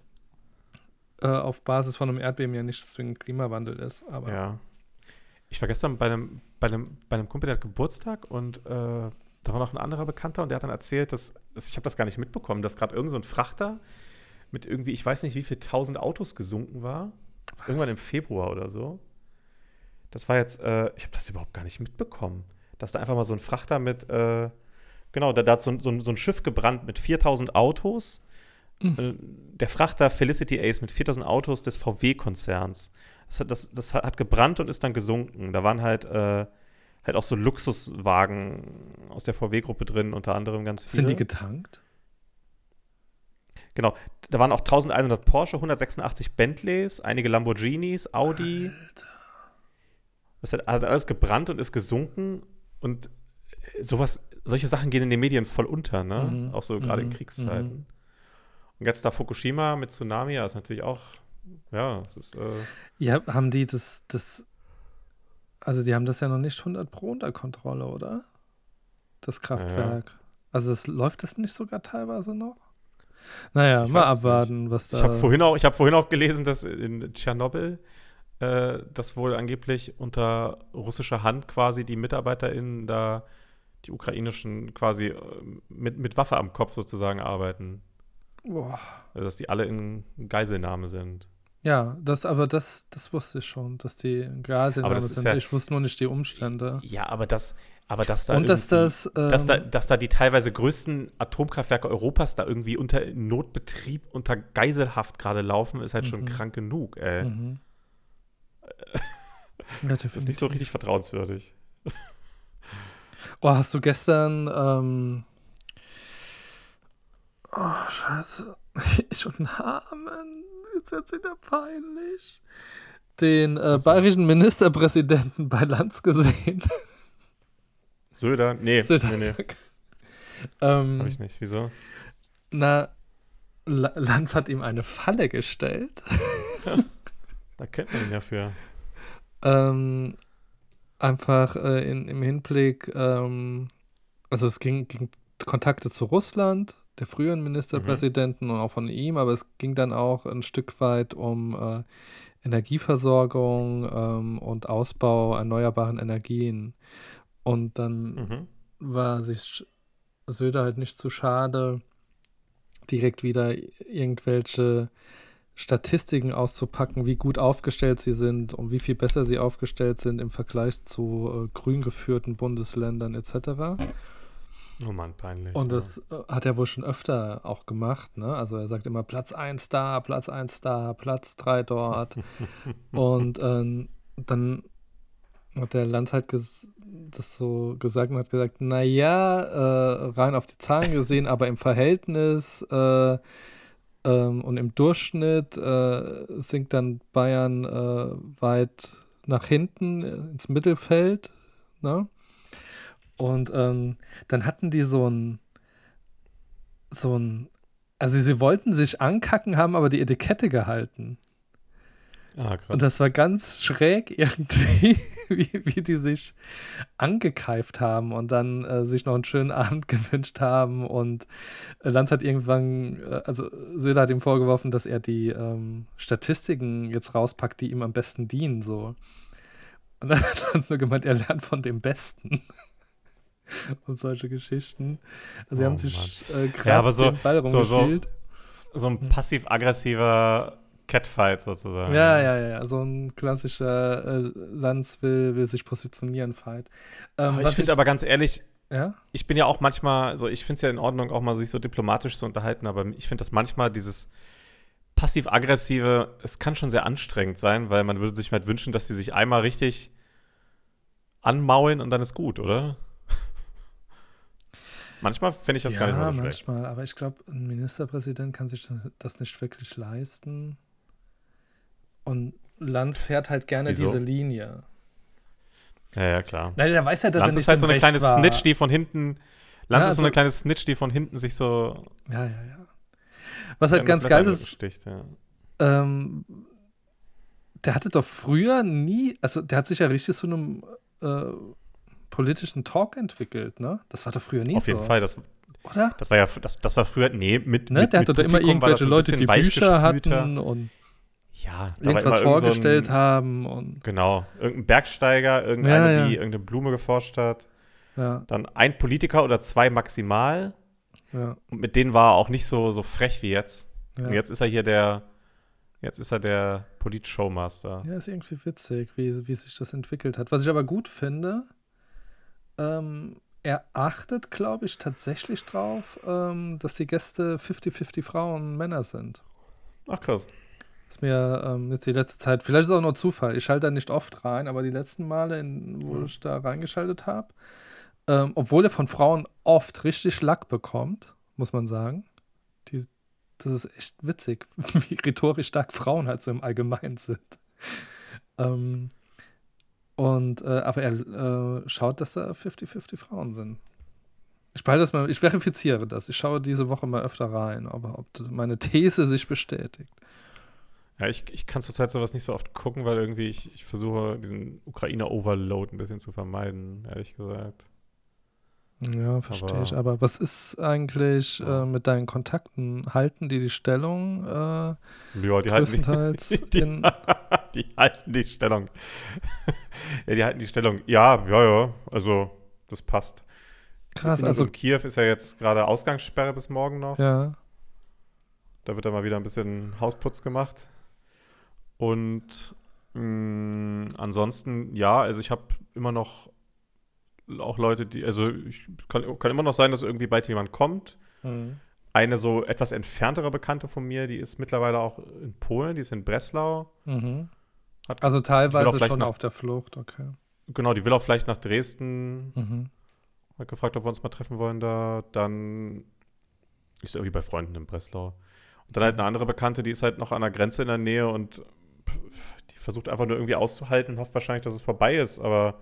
äh, auf Basis von einem Erdbeben ja nicht zwingend Klimawandel ist. Aber Ja. Ich war gestern bei einem, bei einem, bei einem Kumpel, der hat Geburtstag und äh, da war noch ein anderer Bekannter und der hat dann erzählt, dass, dass ich habe das gar nicht mitbekommen, dass gerade irgend so ein Frachter mit irgendwie, ich weiß nicht, wie viel tausend Autos gesunken war. Irgendwann im Februar oder so. Das war jetzt, äh, ich habe das überhaupt gar nicht mitbekommen. dass da einfach mal so ein Frachter mit, äh, genau, da, da hat so, so, so ein Schiff gebrannt mit 4000 Autos. Äh, der Frachter Felicity Ace mit 4000 Autos des VW-Konzerns. Das, hat- das, das hat gebrannt und ist dann gesunken. Da waren halt, äh, halt auch so Luxuswagen aus der VW-Gruppe drin, unter anderem ganz viele. Sind die getankt? Genau, da waren auch 1100 Porsche, 186 Bentleys, einige Lamborghinis, Audi. Das hat, hat alles gebrannt und ist gesunken und sowas, solche Sachen gehen in den Medien voll unter, ne? Mhm, Auch so gerade in mhm, Kriegszeiten. mhm. Und jetzt da Fukushima mit Tsunami, ja, ist natürlich auch, ja, es ist, äh, Ja, haben die das, das, also die haben das ja noch nicht 100 Pro unter Kontrolle, oder? Das Kraftwerk. Also es läuft das nicht sogar teilweise noch? Naja, Ich mal abwarten, was da. Ich habe vorhin, auch- ich hab vorhin auch gelesen, dass in Tschernobyl äh, das wohl angeblich unter russischer Hand quasi die MitarbeiterInnen da, die ukrainischen quasi äh, mit, mit Waffe am Kopf sozusagen arbeiten. Boah. Also, dass die alle in Geiselnahme sind. Ja, das, aber das, das wusste ich schon, dass die Geiselnahme das ist sind. ja- ich wusste nur nicht die Umstände. Ja, aber das, aber dass da Und dass das, ähm, dass, da, dass da die teilweise größten Atomkraftwerke Europas da irgendwie unter Notbetrieb, unter Geiselhaft gerade laufen, ist halt schon Mhm. krank genug, ey. Mhm. (laughs) Ja, Das ist nicht so richtig vertrauenswürdig. Oh, hast du gestern, ähm, oh, scheiße, (laughs) schon Namen, jetzt wird's wieder peinlich, den äh, bayerischen Ministerpräsidenten bei Lanz gesehen. (laughs) Söder? Nee, Söder. nee, nee, ähm, hab ich nicht. Wieso? Na, La Lanz hat ihm eine Falle gestellt. (laughs) Da kennt man ihn ja für. Ähm, einfach äh, in, im Hinblick, ähm, also es ging, ging Kontakte zu Russland, der früheren Ministerpräsidenten und auch von ihm, aber es ging dann auch ein Stück weit um äh, Energieversorgung ähm, und Ausbau erneuerbaren Energien. Und dann Mhm. war sich Söder halt nicht zu schade, direkt wieder irgendwelche Statistiken auszupacken, wie gut aufgestellt sie sind und wie viel besser sie aufgestellt sind im Vergleich zu äh, grün geführten Bundesländern etc. Oh Mann, peinlich. Und das äh, hat er wohl schon öfter auch gemacht. Ne? Also er sagt immer Platz 1 da, Platz 1 da, Platz 3 dort. (laughs) und ähm, dann hat der Lanz halt das so gesagt und hat gesagt, naja, äh, rein auf die Zahlen gesehen, aber im Verhältnis äh, ähm, und im Durchschnitt äh, sinkt dann Bayern äh, weit nach hinten äh, ins Mittelfeld. Ne? Und ähm, dann hatten die so ein, so ein, also sie wollten sich ankacken, haben aber die Etikette gehalten. Ah, krass. Und das war ganz schräg (laughs) irgendwie, wie, wie die sich angekeift haben und dann äh, sich noch einen schönen (laughs) Abend gewünscht haben. Und äh, Lanz hat irgendwann, äh, also Söder hat ihm vorgeworfen, dass er die ähm, Statistiken jetzt rauspackt, die ihm am besten dienen. So. Und dann (laughs) hat Lanz nur gemeint, er lernt von dem Besten. und solche Geschichten. Also sie Oh haben sich äh, Ja, gerade aber so- den Ball so- so- rumgespielt. so ein passiv-aggressiver Catfight sozusagen. Ja, ja, ja, ja. So ein klassischer äh, Lanz will, will sich positionieren, Fight. Ähm, ich finde aber ganz ehrlich, Ja? ich bin ja auch manchmal, so ich finde es ja in Ordnung, auch mal sich so diplomatisch zu unterhalten, aber ich finde das manchmal dieses passiv-aggressive, es kann schon sehr anstrengend sein, weil man würde sich halt wünschen, dass sie sich einmal richtig anmaulen und dann ist gut, oder? (laughs) manchmal finde ich das gar nicht ja, mal so schlecht. manchmal. Aber ich glaube, ein Ministerpräsident kann sich das nicht wirklich leisten. Und Lanz fährt halt gerne Wieso? diese Linie. Ja, ja, klar. Nein, der weiß ja, dass Lanz ist halt so eine kleine war. Snitch, die von hinten. Lanz Ja, ist so eine also- kleine Snitch, die von hinten sich so. Ja, ja, ja. Was halt ganz geil ist, Sticht, ja. ähm, der hatte doch früher nie, also der hat sich ja richtig zu einem äh, politischen Talk entwickelt, ne? Das war doch früher nie Auf so. jeden Fall. Das, Oder? das war ja, das, das war früher, nee, mit. Ne? mit, Der mit hatte doch immer Publikum irgendwelche Leute, die Bücher hatten und Ja, irgendwas irgend so ein- vorgestellt haben und Genau. Irgendein Bergsteiger, irgendeine, Ja, ja. die irgendeine Blume geforscht hat. ja, Dann ein Politiker oder zwei maximal. Und mit denen war er auch nicht so, so frech wie jetzt. Und jetzt ist er hier der. Jetzt ist er der Polit-Showmaster. Ja, ist irgendwie witzig, wie, wie sich das entwickelt hat. Was ich aber gut finde, ähm, er achtet, glaube ich, tatsächlich drauf, ähm, dass die Gäste 50-50 Frauen und Männer sind. Ach krass. Ist mir ähm, jetzt die letzte Zeit, vielleicht ist es auch nur Zufall, ich schalte da nicht oft rein, aber die letzten Male, in, wo ich da reingeschaltet habe, ähm, obwohl er von Frauen oft richtig Lack bekommt, muss man sagen. Die, das ist echt witzig, (laughs) wie rhetorisch stark Frauen halt so im Allgemeinen sind. Ähm, und, äh, aber er äh, schaut, dass da 50-50 Frauen sind. Ich behalte das mal, ich verifiziere das. Ich schaue diese Woche mal öfter rein, aber ob meine These sich bestätigt. Ja, ich, ich kann zurzeit sowas nicht so oft gucken, weil irgendwie ich, ich versuche, diesen Ukrainer-Overload ein bisschen zu vermeiden, ehrlich gesagt. Ja, verstehe ich. Aber was ist eigentlich Ja. äh, mit deinen Kontakten? Halten die die Stellung? Äh, Ja, die halten die, (laughs) die, (laughs) die halten die Stellung. (laughs) ja, die halten die Stellung. Ja, ja, ja. Also, das passt. krass, In- also in Kiew ist ja jetzt gerade Ausgangssperre bis morgen noch. ja. Da wird dann mal wieder ein bisschen Hausputz gemacht. Und mh, ansonsten, ja, also ich habe immer noch auch Leute, die, also ich kann, kann immer noch sein, dass irgendwie bald jemand kommt. Mhm. Eine so etwas entferntere Bekannte von mir, die ist mittlerweile auch in Polen, die ist in Breslau. Mhm. Hat, Also teilweise schon nach- auf der Flucht, okay. genau, die will auch vielleicht nach Dresden. Mhm. Hat gefragt, ob wir uns mal treffen wollen da. Dann ist irgendwie bei Freunden in Breslau. Und dann halt eine andere Bekannte, die ist halt noch an der Grenze in der Nähe und die versucht einfach nur irgendwie auszuhalten und hofft wahrscheinlich, dass es vorbei ist. Aber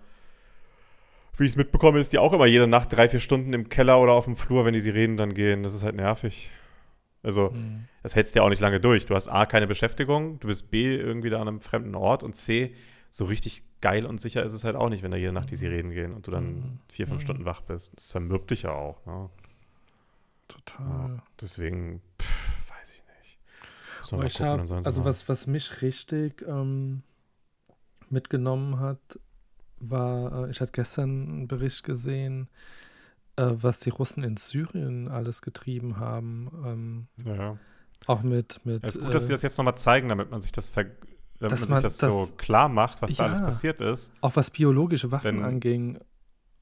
wie ich es mitbekomme, ist die auch immer jede Nacht drei, vier Stunden im Keller oder auf dem Flur, wenn die sie reden, dann gehen. Das ist halt nervig. Also, Mhm. das hältst du ja auch nicht lange durch. Du hast A, keine Beschäftigung, du bist B, irgendwie da an einem fremden Ort und C, so richtig geil und sicher ist es halt auch nicht, wenn da jede Nacht die Sirenen gehen und du dann Mhm. vier, fünf Mhm. Stunden wach bist. Das zermürbt dich ja auch. Ne? Total. Deswegen, pff. Aber mal ich gucken, hab, dann sollen sie also mal- was, was mich richtig ähm, mitgenommen hat, war, äh, ich hatte gestern einen Bericht gesehen, äh, was die Russen in Syrien alles getrieben haben. Ähm, Ja, ja. auch mit, mit Es ist gut, dass sie äh, das jetzt nochmal zeigen, damit man sich das, ver damit Dass man man sich das, das- so klar macht, was da alles Ja. passiert ist. auch was biologische Waffen Wenn- anging.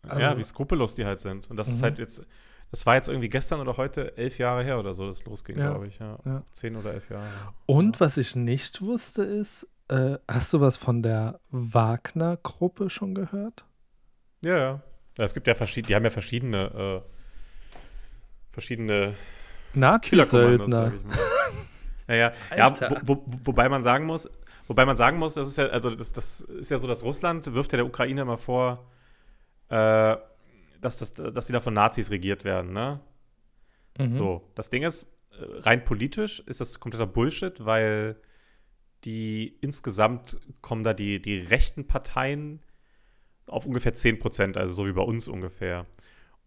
Also- ja, wie skrupellos die halt sind. Und das ist Mhm. halt jetzt, das war jetzt irgendwie gestern oder heute elf Jahre her oder so, das losging, Ja, glaube ich. Ja. ja. Zehn oder elf Jahre. Und was ich nicht wusste ist, äh, hast du was von der Wagner-Gruppe schon gehört? Ja, ja. es gibt ja verschiedene, die haben ja verschiedene, äh, verschiedene Nazi-Söldner. sag ich mal. ja, ja. ja wo, wo, wobei man sagen muss, wobei man sagen muss, das ist ja, also das, das ist ja so, dass Russland wirft ja der Ukraine immer vor, äh, dass, das, dass sie da von Nazis regiert werden, ne? Mhm. So, das Ding ist, äh, rein politisch ist das kompletter Bullshit, weil die insgesamt kommen da die, die rechten Parteien auf ungefähr 10 Prozent, also so wie bei uns ungefähr.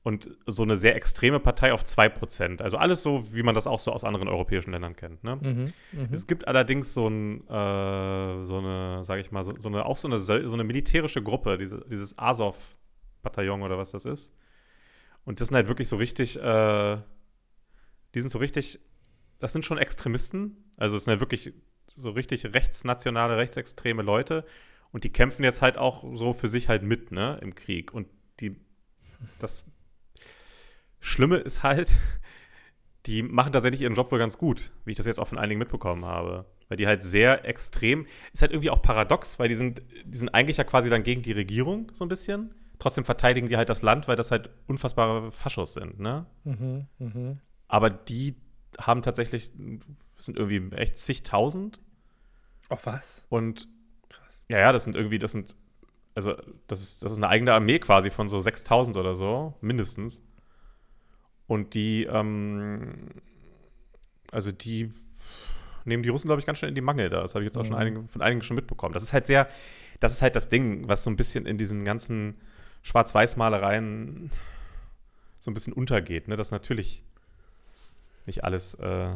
Und so eine sehr extreme Partei auf 2 Prozent. Also alles so, wie man das auch so aus anderen europäischen Ländern kennt. Ne? Mhm. Mhm. Es gibt allerdings so, ein, äh, so eine, sage ich mal, so, so eine, auch so eine, so eine militärische Gruppe, diese, dieses Azov-Bataillon oder was das ist. Und das sind halt wirklich so richtig, äh, die sind so richtig, das sind schon Extremisten. Also es sind halt wirklich so richtig rechtsnationale, rechtsextreme Leute. Und die kämpfen jetzt halt auch so für sich halt mit, ne, im Krieg. Und die, das Schlimme ist halt, (laughs) die machen tatsächlich ihren Job wohl ganz gut, wie ich das jetzt auch von einigen mitbekommen habe. Weil die halt sehr extrem, ist halt irgendwie auch paradox, weil die sind, die sind eigentlich ja quasi dann gegen die Regierung so ein bisschen. Trotzdem verteidigen die halt das Land, weil das halt unfassbare Faschos sind, ne? Mhm. Mhm. Aber die haben tatsächlich, sind irgendwie echt zigtausend Auf was? und Krass. ja, ja, das sind irgendwie, das sind, also das ist, das ist eine eigene Armee quasi von so 6000 oder so, mindestens. Und die, ähm, also die nehmen die Russen, glaube ich, ganz schön in die Mangel da. Das habe ich jetzt auch schon Mhm. einigen, von einigen schon mitbekommen. Das ist halt sehr, das ist halt das Ding, was so ein bisschen in diesen ganzen Schwarz-Weiß-Malereien so ein bisschen untergeht, ne? Dass natürlich nicht alles, äh,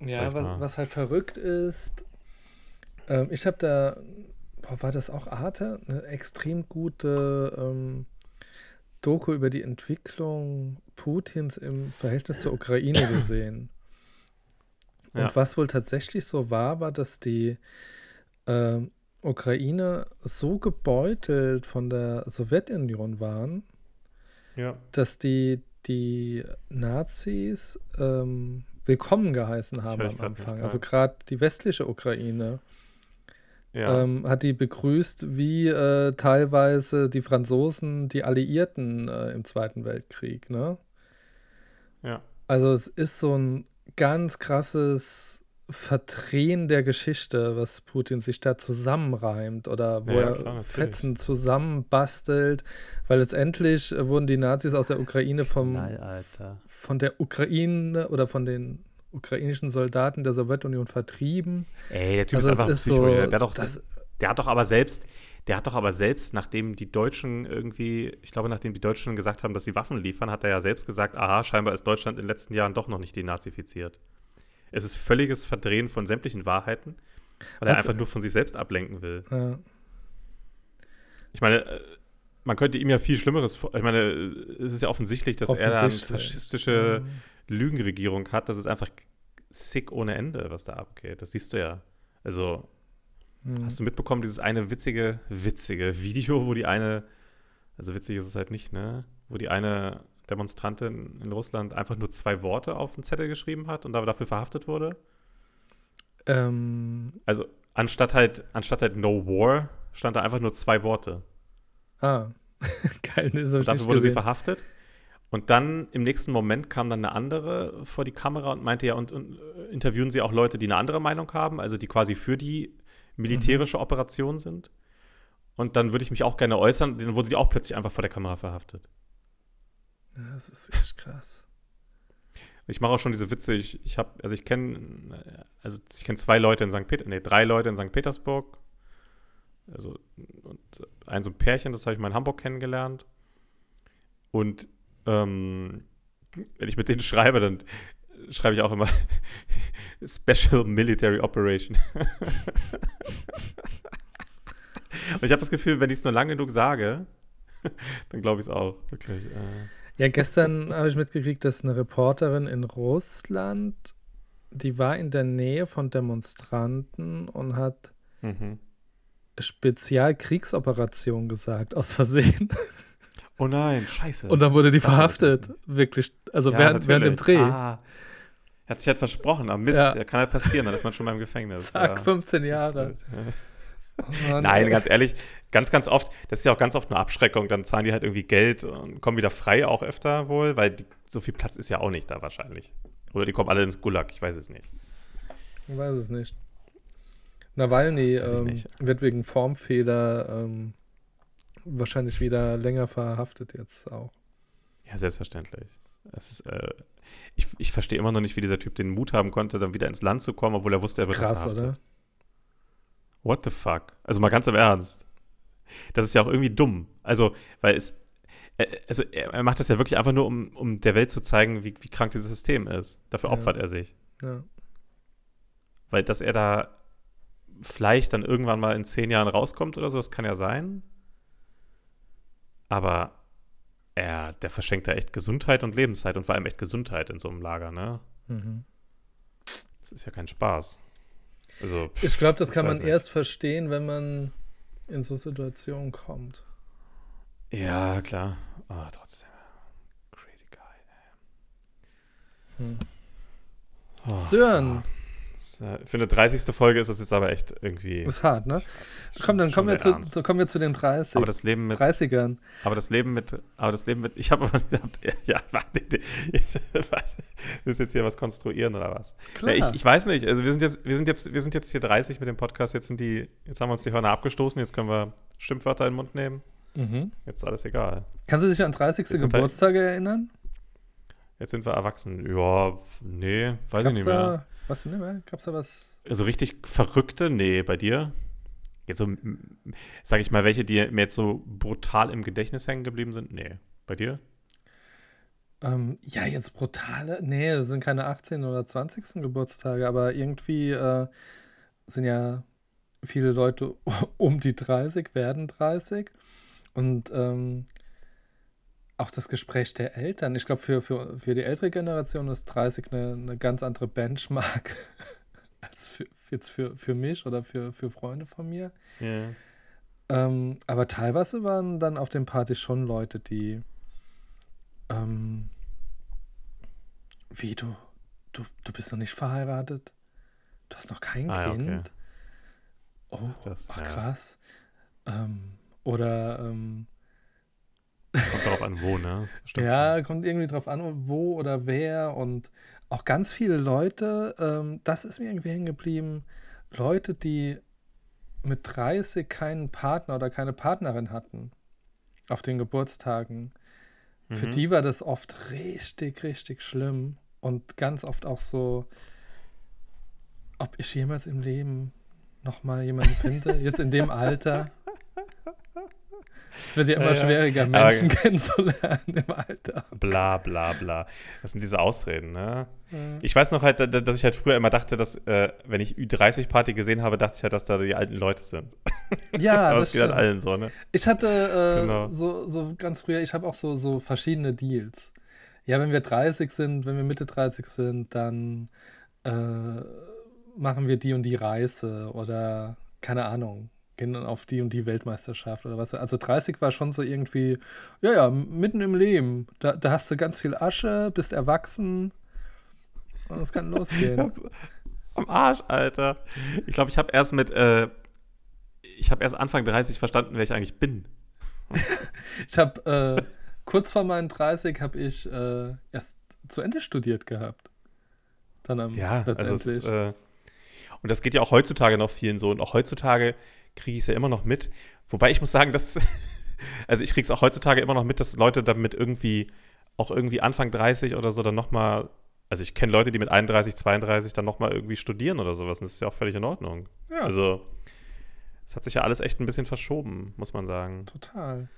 Ja, was, was halt verrückt ist, ähm, ich habe da, boah, war das auch Arte? Eine extrem gute ähm, Doku über die Entwicklung Putins im Verhältnis zur Ukraine (coughs) gesehen. Und Ja. was wohl tatsächlich so war, war, dass die ähm, Ukraine so gebeutelt von der Sowjetunion waren, Ja. dass die, die Nazis ähm, willkommen geheißen haben am Anfang. Also gerade die westliche Ukraine Ja. ähm, hat die begrüßt, wie äh, teilweise die Franzosen die Alliierten äh, im Zweiten Weltkrieg. Ne? ja. Also es ist so ein ganz krasses Verdrehen der Geschichte, was Putin sich da zusammenreimt oder wo Ja, ja, er klar, natürlich. Fetzen zusammenbastelt, weil letztendlich wurden die Nazis aus der Ukraine vom, Alter. von der Ukraine oder von den ukrainischen Soldaten der Sowjetunion vertrieben. Ey, der Typ Also ist einfach ist Psycho. so, der, hat doch, das- der hat doch aber selbst, der hat doch aber selbst, nachdem die Deutschen irgendwie, ich glaube, nachdem die Deutschen gesagt haben, dass sie Waffen liefern, hat er ja selbst gesagt, aha, scheinbar ist Deutschland in den letzten Jahren doch noch nicht denazifiziert. Es ist völliges Verdrehen von sämtlichen Wahrheiten, weil er Was- einfach nur von sich selbst ablenken will. Ja. Ich meine, äh, man könnte ihm ja viel Schlimmeres. Ich meine, es ist ja offensichtlich, dass er da eine Offensichtlich. faschistische Lügenregierung hat. Das ist einfach sick ohne Ende, was da abgeht. Das siehst du ja. Also, Mhm. hast du mitbekommen, dieses eine witzige, witzige Video, wo die eine, also witzig ist es halt nicht, ne? Wo die eine Demonstrantin in Russland einfach nur zwei Worte auf den Zettel geschrieben hat und da- dafür verhaftet wurde? Ähm, Also, anstatt halt, anstatt halt No War, stand da einfach nur zwei Worte. ah, (laughs) geil, ne, das Und dafür wurde sie gesehen. verhaftet. Und dann im nächsten Moment kam dann eine andere vor die Kamera und meinte ja, und, und äh, interviewen sie auch Leute, die eine andere Meinung haben, also die quasi für die militärische Operation sind. Und dann würde ich mich auch gerne äußern. Dann wurde die auch plötzlich einfach vor der Kamera verhaftet. Ja, das ist echt krass. Ich mache auch schon diese Witze. Ich, ich habe, also ich kenne, also ich kenne zwei Leute in St. Peter, nee, drei Leute in St. Petersburg. Also und ein so ein Pärchen, das habe ich mal in Hamburg kennengelernt. Und ähm, wenn ich mit denen schreibe, dann schreibe ich auch immer (laughs) Special Military Operation. (laughs) Und ich habe das Gefühl, wenn ich es nur lang genug sage, (laughs) dann glaube ich es auch. Wirklich. Äh, Ja, gestern habe ich mitgekriegt, dass eine Reporterin in Russland, die war in der Nähe von Demonstranten und hat mhm. Spezialkriegsoperation gesagt, aus Versehen. Oh nein, scheiße. Und dann wurde die verhaftet. Wirklich. Also Ja, während, während dem. Dreh. Ah, er hat sich halt versprochen. Ah, Mist, Ja. ja. kann halt passieren, dann ist man schon mal im Gefängnis. Zack, ja. 15 Jahre. Ja. Oh Nein, ganz ehrlich, ganz, ganz oft, das ist ja auch ganz oft eine Abschreckung, dann zahlen die halt irgendwie Geld und kommen wieder frei auch öfter wohl, weil die, so viel Platz ist ja auch nicht da wahrscheinlich. Oder die kommen alle ins Gulag, ich weiß es nicht. Ich weiß es nicht. Nawalny ähm, nicht. wird wegen Formfehler ähm, wahrscheinlich wieder länger verhaftet jetzt auch. Ja, selbstverständlich. Es ist, äh, ich, ich verstehe immer noch nicht, wie dieser Typ den Mut haben konnte, dann wieder ins Land zu kommen, obwohl er wusste, er wird krass, verhaftet. oder? What the fuck? Also mal ganz im Ernst. Das ist ja auch irgendwie dumm. Also, weil es. äh, Also, er macht das ja wirklich einfach nur, um, um der Welt zu zeigen, wie, wie krank dieses System ist. Dafür Ja. opfert er sich. Ja. Weil, dass er da vielleicht dann irgendwann mal in zehn Jahren rauskommt oder so, das kann ja sein. Aber er, der verschenkt da echt Gesundheit und Lebenszeit und vor allem echt Gesundheit in so einem Lager, ne? Mhm. Das ist ja kein Spaß. Also, Ich glaube, das kann man nicht. erst verstehen, wenn man in so Situationen kommt. ja, klar. Aber trotzdem. Crazy guy. Hm. Oh, Sören, Für eine 30. Folge ist das jetzt aber echt irgendwie. ist hart, ne? weiß Komm, dann kommen wir, zu, so kommen wir zu den 30, Aber das Leben mit 30ern. Aber das Leben mit, aber das Leben mit, ich habe aber (laughs) gedacht, ja, (laughs) warte, willst (laughs) du jetzt hier was konstruieren oder was? Klar. Ja, ich, ich weiß nicht, also wir sind jetzt, wir sind jetzt, wir sind jetzt hier 30 mit dem Podcast, jetzt sind die, jetzt haben wir uns die Hörner abgestoßen, jetzt können wir Schimpfwörter in den Mund nehmen, mhm. jetzt ist alles egal. Kannst du dich an 30. Jetzt sind wir- Geburtstage erinnern? Jetzt sind wir erwachsen. Ja, nee, weiß ich Gab's nicht mehr. da, was denn immer? Gab's da was? Also richtig verrückte, nee, bei dir? Jetzt so, sag ich mal, welche, die mir jetzt so brutal im Gedächtnis hängen geblieben sind? Nee. Bei dir? Ähm, ja, jetzt brutale. Nee, das sind keine 18. oder 20. Geburtstage, aber irgendwie äh, sind ja viele Leute (laughs) um die 30, werden 30. Und ähm, auch das Gespräch der Eltern. Ich glaube, für, für, für die ältere Generation ist 30 eine, eine ganz andere Benchmark (laughs) als für, jetzt für, für mich oder für, für Freunde von mir. Ja. Ähm, aber teilweise waren dann auf den Partys schon Leute, die ähm, wie du, du, du bist noch nicht verheiratet? Du hast noch kein Ah, ja, okay. Kind? Oh, Das, ach ja. krass. Ähm, oder Kommt darauf an, wo, ne? Stimmt ja, kommt irgendwie drauf an, wo oder wer und auch ganz viele Leute, ähm, das ist mir irgendwie hängen geblieben, Leute, die mit 30 keinen Partner oder keine Partnerin hatten auf den Geburtstagen. schon. Für Mhm. die war das oft richtig, richtig schlimm und ganz oft auch so, ob ich jemals im Leben nochmal jemanden finde, jetzt in dem (laughs) Alter. Es wird ja immer Ja, ja. schwieriger, Aber- Menschen kennenzulernen im Alter. Bla bla bla. Das sind diese Ausreden, ne? Ich weiß noch halt, da- dass ich halt früher immer dachte, dass, äh, wenn ich Ü30-Party gesehen habe, dachte ich halt, dass da die alten Leute sind. (laughs) Ja, (laughs) Aber das es geht halt allen so, ne? Ich hatte äh, Genau. so, so ganz früher, ich habe auch so, so verschiedene Deals. Ja, wenn wir 30 sind, wenn wir Mitte 30 sind, dann äh, machen wir die und die Reise oder keine Ahnung, gehen dann auf die und die Weltmeisterschaft oder was. Also 30 war schon so irgendwie, ja, ja, mitten im Leben. Da, da hast du ganz viel Asche, bist erwachsen und es kann losgehen. (laughs) Am Arsch, Alter. Ich glaube, ich habe erst mit, äh, ich habe erst Anfang 30 verstanden, wer ich eigentlich bin. (laughs) Ich habe äh, kurz vor meinen 30 habe ich äh, erst zu Ende studiert gehabt. Dann am Ja, also letztendlich. ist, äh, und das geht ja auch heutzutage noch vielen so. Und auch heutzutage kriege ich es ja immer noch mit. Wobei ich muss sagen, dass, (laughs) also ich kriege es auch heutzutage immer noch mit, dass Leute damit irgendwie, auch irgendwie Anfang 30 oder so dann nochmal, also ich kenne Leute, die mit 31, 32 dann nochmal irgendwie studieren oder sowas. Und das ist ja auch völlig in Ordnung. ja, Also, es hat sich ja alles echt ein bisschen verschoben, muss man sagen. total.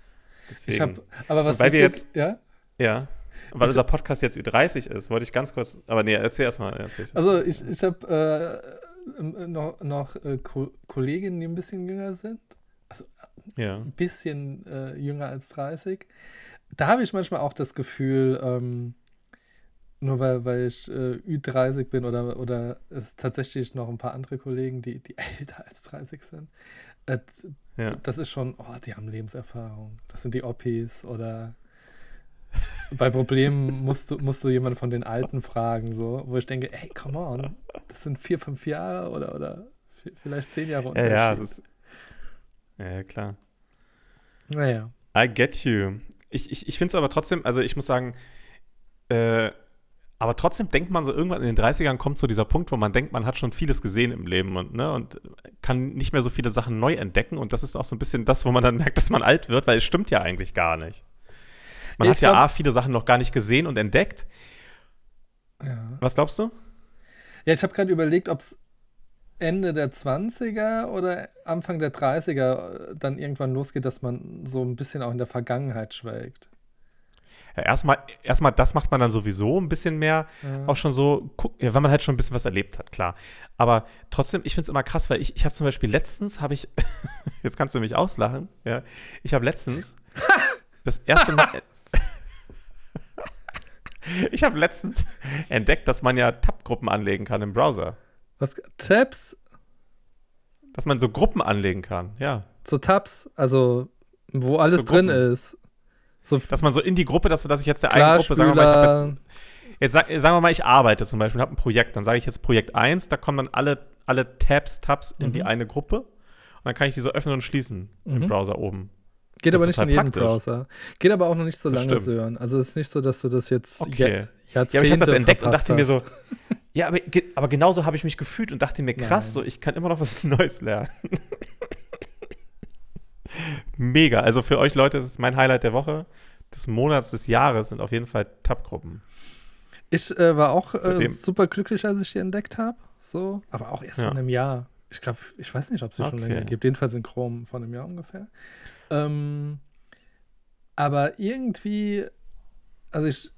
Deswegen, Ich habe, aber was weil wir witzig- ja? ja. Und weil Ich- unser Podcast jetzt Ü30 ist, wollte ich ganz kurz, aber nee, erzähl erstmal. Erzähl. Also ich, ich habe äh, noch, noch äh, Ko Kolleginnen, die ein bisschen jünger sind. ja. Ein bisschen äh, jünger als 30. Da habe ich manchmal auch das Gefühl, ähm, nur weil, weil ich äh, Ü30 bin oder, oder es tatsächlich noch ein paar andere Kollegen, die, die (laughs) älter als 30 sind. Äh, ja. Das ist schon, oh, die haben Lebenserfahrung. Das sind die Oppis oder bei Problemen musst du, musst du jemanden von den Alten fragen, so, wo ich denke, ey, come on, das sind vier, fünf Jahre oder, oder vi- vielleicht zehn Jahre Ja, Unterschied. ja, es ist. Ja, ja, klar. naja. I get you. Ich, ich, ich finde es aber trotzdem, also ich muss sagen, äh, aber trotzdem denkt man so irgendwann in den 30ern kommt so dieser Punkt, wo man denkt, man hat schon vieles gesehen im Leben und, ne, und kann nicht mehr so viele Sachen neu entdecken. Und das ist auch so ein bisschen das, wo man dann merkt, dass man alt wird, weil es stimmt ja eigentlich gar nicht. Man Ja, hat ja glaub- A, viele Sachen noch gar nicht gesehen und entdeckt. Ja, Was glaubst du? ja ich habe gerade überlegt, ob es Ende der 20er oder Anfang der 30er dann irgendwann losgeht, dass man so ein bisschen auch in der Vergangenheit schwelgt. Ja, erstmal, erstmal, das macht man dann sowieso ein bisschen mehr Ja. auch schon so, ja, wenn man halt schon ein bisschen was erlebt hat, klar. Aber trotzdem, ich finde es immer krass, weil ich, ich habe zum Beispiel letztens, habe ich, (laughs) jetzt kannst du mich auslachen, ja, ich habe letztens (laughs) das erste Mal, (laughs) ich habe letztens entdeckt, dass man ja Tab-Gruppen anlegen kann im Browser. Was, Tabs, Dass man so Gruppen anlegen kann, ja. so Tabs, also wo alles So drin ist. So Dass man so in die Gruppe, dass, dass ich jetzt der einen Gruppe, sagen wir mal, ich habe jetzt Jetzt sag, sagen wir mal, ich arbeite zum Beispiel, habe ein Projekt, dann sage ich jetzt Projekt 1, da kommen dann alle, alle Tabs, Tabs in die Mhm. eine Gruppe und dann kann ich die so öffnen und schließen im Mhm. Browser oben. Geht Das aber nicht in jedem praktisch. Browser. Geht aber auch noch nicht so Das lange. Sören. Also es ist nicht so, dass du das jetzt Okay. ja- aber ich habe das entdeckt und dachte mir so, hast. ja, aber, aber genauso habe ich mich gefühlt und dachte mir, krass, Nein. so, ich kann immer noch was (laughs) Neues lernen. (laughs) Mega. Also für euch Leute, ist mein Highlight der Woche, des Monats, des Jahres sind auf jeden Fall Tab-Gruppen. Ich äh, war auch äh, super glücklich, als ich die entdeckt habe. So, aber auch erst Ja. vor einem Jahr. Ich glaube, ich weiß nicht, ob es sie schon Okay. länger gibt. Jedenfalls in Chrome vor einem Jahr ungefähr. Ähm, aber irgendwie, also ich,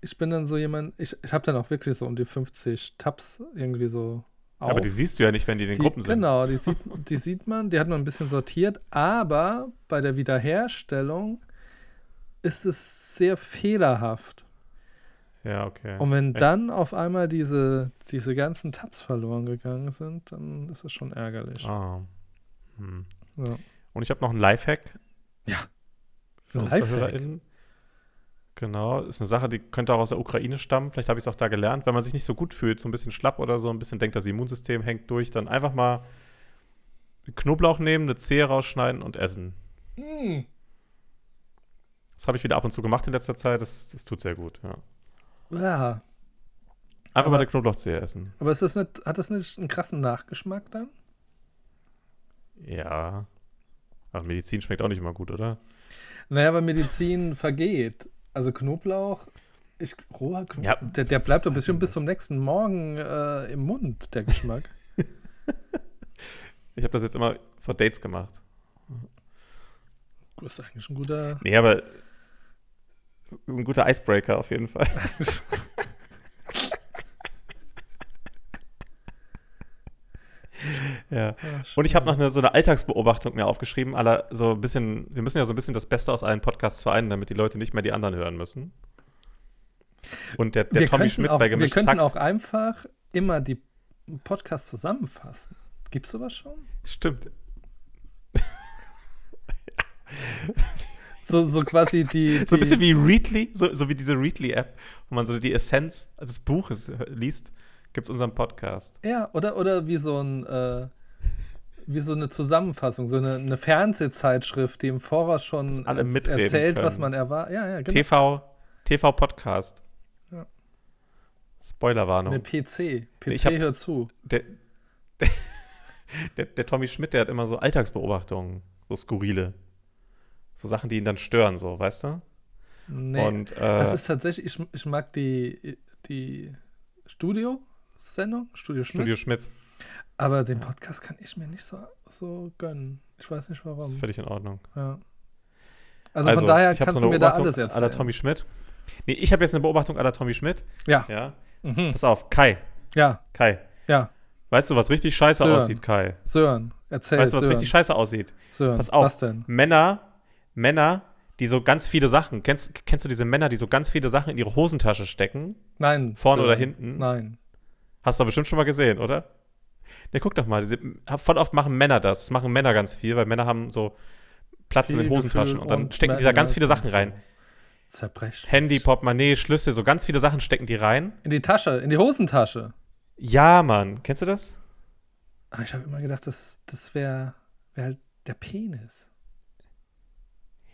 ich bin dann so jemand, ich, ich habe dann auch wirklich so um die 50 Tabs irgendwie so auf. Aber die siehst du ja nicht, wenn die in den Die- Gruppen sind. Genau, die (laughs) sieht, die sieht man, die hat man ein bisschen sortiert, aber bei der Wiederherstellung ist es sehr fehlerhaft. Ja, okay. Und wenn Echt? dann auf einmal diese, diese ganzen Tabs verloren gegangen sind, dann ist es schon ärgerlich. Ah. Hm. Ja. Und ich habe noch einen Lifehack. Ja. Für Ein unsere? HörerInnen. Genau, ist eine Sache, die könnte auch aus der Ukraine stammen. Vielleicht habe ich es auch da gelernt. Wenn man sich nicht so gut fühlt, so ein bisschen schlapp oder so, ein bisschen denkt, das Immunsystem hängt durch, dann einfach mal Knoblauch nehmen, eine Zehe rausschneiden und essen. Mm. Das habe ich wieder ab und zu gemacht in letzter Zeit. Das, das tut sehr gut. Ja. Ja. Einfach Aber- mal eine Knoblauchzehe essen. Aber ist das nicht, hat das nicht einen krassen Nachgeschmack dann? Ja. Ach, Medizin schmeckt auch nicht immer gut, oder? Naja, aber Medizin (laughs) vergeht. Also Knoblauch, ich, roher Knoblauch, Ja. der, der bleibt doch bestimmt bis zum nächsten Morgen äh, im Mund, der Geschmack. (laughs) Ich habe das jetzt immer vor Dates gemacht. Das ist eigentlich ein guter. Nee, aber ist ein guter Icebreaker auf jeden Fall. (laughs) ja. Und ich habe noch eine, so eine Alltagsbeobachtung mir aufgeschrieben, aller so ein bisschen, wir müssen ja so ein bisschen das Beste aus allen Podcasts vereinen, damit die Leute nicht mehr die anderen hören müssen. Und der, der wir Tommy Schmidt auch, bei Wir Gemischtes könnten Hack, auch einfach immer die Podcasts zusammenfassen. Gibt's sowas schon? stimmt, So, so quasi die. die so ein bisschen wie Readly, so, so wie diese Readly-App, wo man so die Essenz des Buches liest, gibt es unseren Podcast. Ja, oder, oder wie so ein. Äh, wie so eine Zusammenfassung, so eine, eine Fernsehzeitschrift, die im Voraus schon mitreden erzählt, was können. man erwartet. Ja, ja, genau. TV, TV-Podcast. Ja. Spoilerwarnung. Eine PC. PC Ich hab- hört zu. der, der, (laughs) der, der Tommy Schmidt, der hat immer so Alltagsbeobachtungen, so skurrile. So Sachen, die ihn dann stören, so, weißt du? Nee. Und äh, Das ist tatsächlich, ich, ich mag die, die Studio-Sendung, Studio Schmidt, Studio Schmidt. Aber den Podcast kann ich mir nicht so, so gönnen. Ich weiß nicht Das ist warum. völlig in Ordnung. Ja. Also, von daher kannst so du mir da alles erzählen. Tommy Schmidt. Nee, ich habe jetzt eine Beobachtung la Tommy Schmidt. Ja. Ja. Mhm. Pass auf, Kai. Ja, Kai. ja. Weißt du, was richtig scheiße Sören. aussieht, Kai? Sören, erzähl. Weißt du, was Sören. richtig scheiße aussieht? Sören, Pass auf. was denn? Männer, Männer, die so ganz viele Sachen, kennst, kennst du diese Männer, die so ganz viele Sachen in ihre Hosentasche stecken? Nein. Vorne Sören. oder hinten? Nein. Hast du bestimmt schon mal gesehen, oder? Ne, guck doch mal. Diese, voll oft machen Männer das. Das machen Männer ganz viel, weil Männer haben so Platz in den Hosentaschen und dann stecken die da ganz viele Sachen rein. so. Zerbrech. Handy, Portemonnaie, Schlüssel, so ganz viele Sachen stecken die rein. In die Tasche, in die Hosentasche. Ja, Mann. Kennst du das? Ah, ich habe immer gedacht, das, das wäre wär halt der Penis.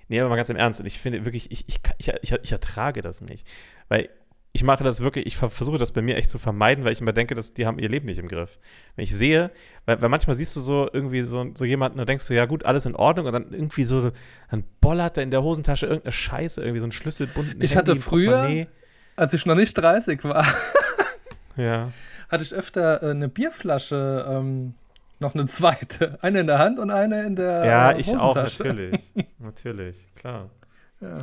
Nee, aber mal ganz im Ernst. Und ich finde wirklich, ich, ich, ich, ich, ich ertrage das nicht. Weil ich mache das wirklich, ich ver- versuche das bei mir echt zu vermeiden, weil ich immer denke, dass die haben ihr Leben nicht im Griff. Wenn ich sehe, weil, weil manchmal siehst du so irgendwie so, so jemanden und denkst du, ja gut, alles in Ordnung und dann irgendwie so, dann bollert er in der Hosentasche irgendeine Scheiße, irgendwie so ein Schlüsselbund. Ich hatte früher- Als ich noch nicht 30 war, Ja. (laughs) hatte ich öfter äh, eine Bierflasche, ähm, noch eine zweite. Eine in der Hand und eine in der Ja, äh, ich auch, Hosentasche. natürlich. (laughs) natürlich, klar. Ja.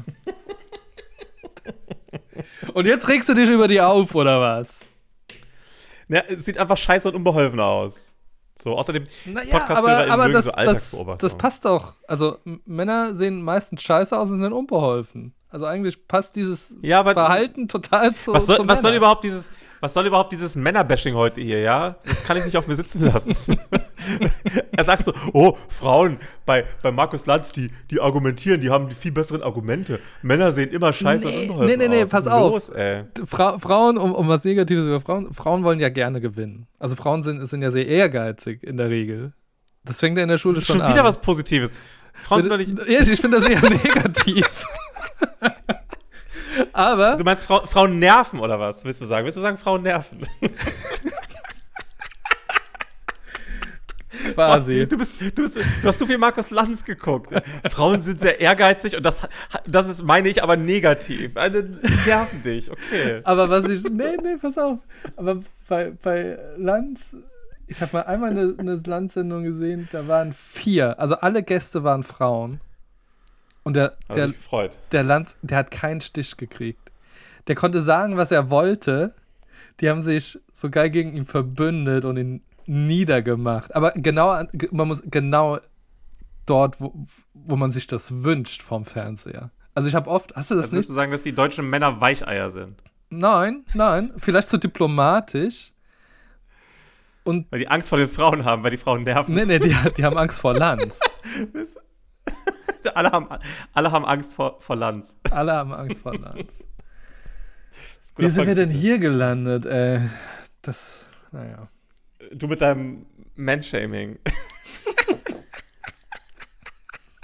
Und jetzt regst du dich über die auf, oder was? Ja, es sieht einfach scheiße und unbeholfen aus. So, außerdem, Naja, Podcast-Hörer aber, aber das, so das, das passt doch. Also Männer sehen meistens scheiße aus und sind unbeholfen. Also eigentlich passt dieses ja, aber Verhalten total zu Was soll, zu was soll überhaupt dieses, was soll überhaupt dieses Männerbashing heute hier, ja? Das kann ich nicht auf mir sitzen lassen. (laughs) (laughs) er sagt so, oh, Frauen bei, bei Markus Lanz, die, die argumentieren, die haben die viel besseren Argumente. Männer sehen immer scheiße Nee, und nee, nee, nee, aus. pass auf. Los? Fra Frauen, um, um was Negatives über Frauen, Frauen wollen ja gerne gewinnen. Also Frauen sind, sind ja sehr ehrgeizig in der Regel. Das fängt ja in der Schule Das ist schon, schon wieder an. was Positives. Frauen sind doch nicht. Ja, ich finde das eher (laughs) negativ. (laughs) Aber Du meinst, Frau, Frauen nerven oder was? Willst du sagen? Willst du sagen, Frauen nerven? (laughs) quasi. Du, bist, du, bist, du hast so viel Markus Lanz geguckt. Frauen sind sehr ehrgeizig und das, das ist, meine ich, aber negativ. Die nerven dich, okay. Aber was ich. Nee, nee, pass auf. Aber bei, bei Lanz, ich habe mal einmal eine, eine Lanz-Sendung gesehen, da waren vier. Also alle Gäste waren Frauen. Und der, Hat der, sich gefreut. der Lanz, der hat keinen Stich gekriegt. Der konnte sagen, was er wollte. Die haben sich sogar gegen ihn verbündet und ihn niedergemacht. Aber genau, an- ge- man muss genau dort, wo, wo man sich das wünscht vom Fernseher. Also ich habe oft, hast du das Also nicht? würdest du sagen, dass die deutschen Männer Weicheier sind? Nein, nein, vielleicht so diplomatisch. Und Weil die Angst vor den Frauen haben, weil die Frauen nerven. nee, nee, die, die haben Angst vor Lanz. (laughs) alle, haben, alle haben Angst vor, vor Lanz. Alle haben Angst vor Lanz. (laughs) Wie sind wir denn hier gelandet, ey? Das, naja. Du mit deinem Manshaming.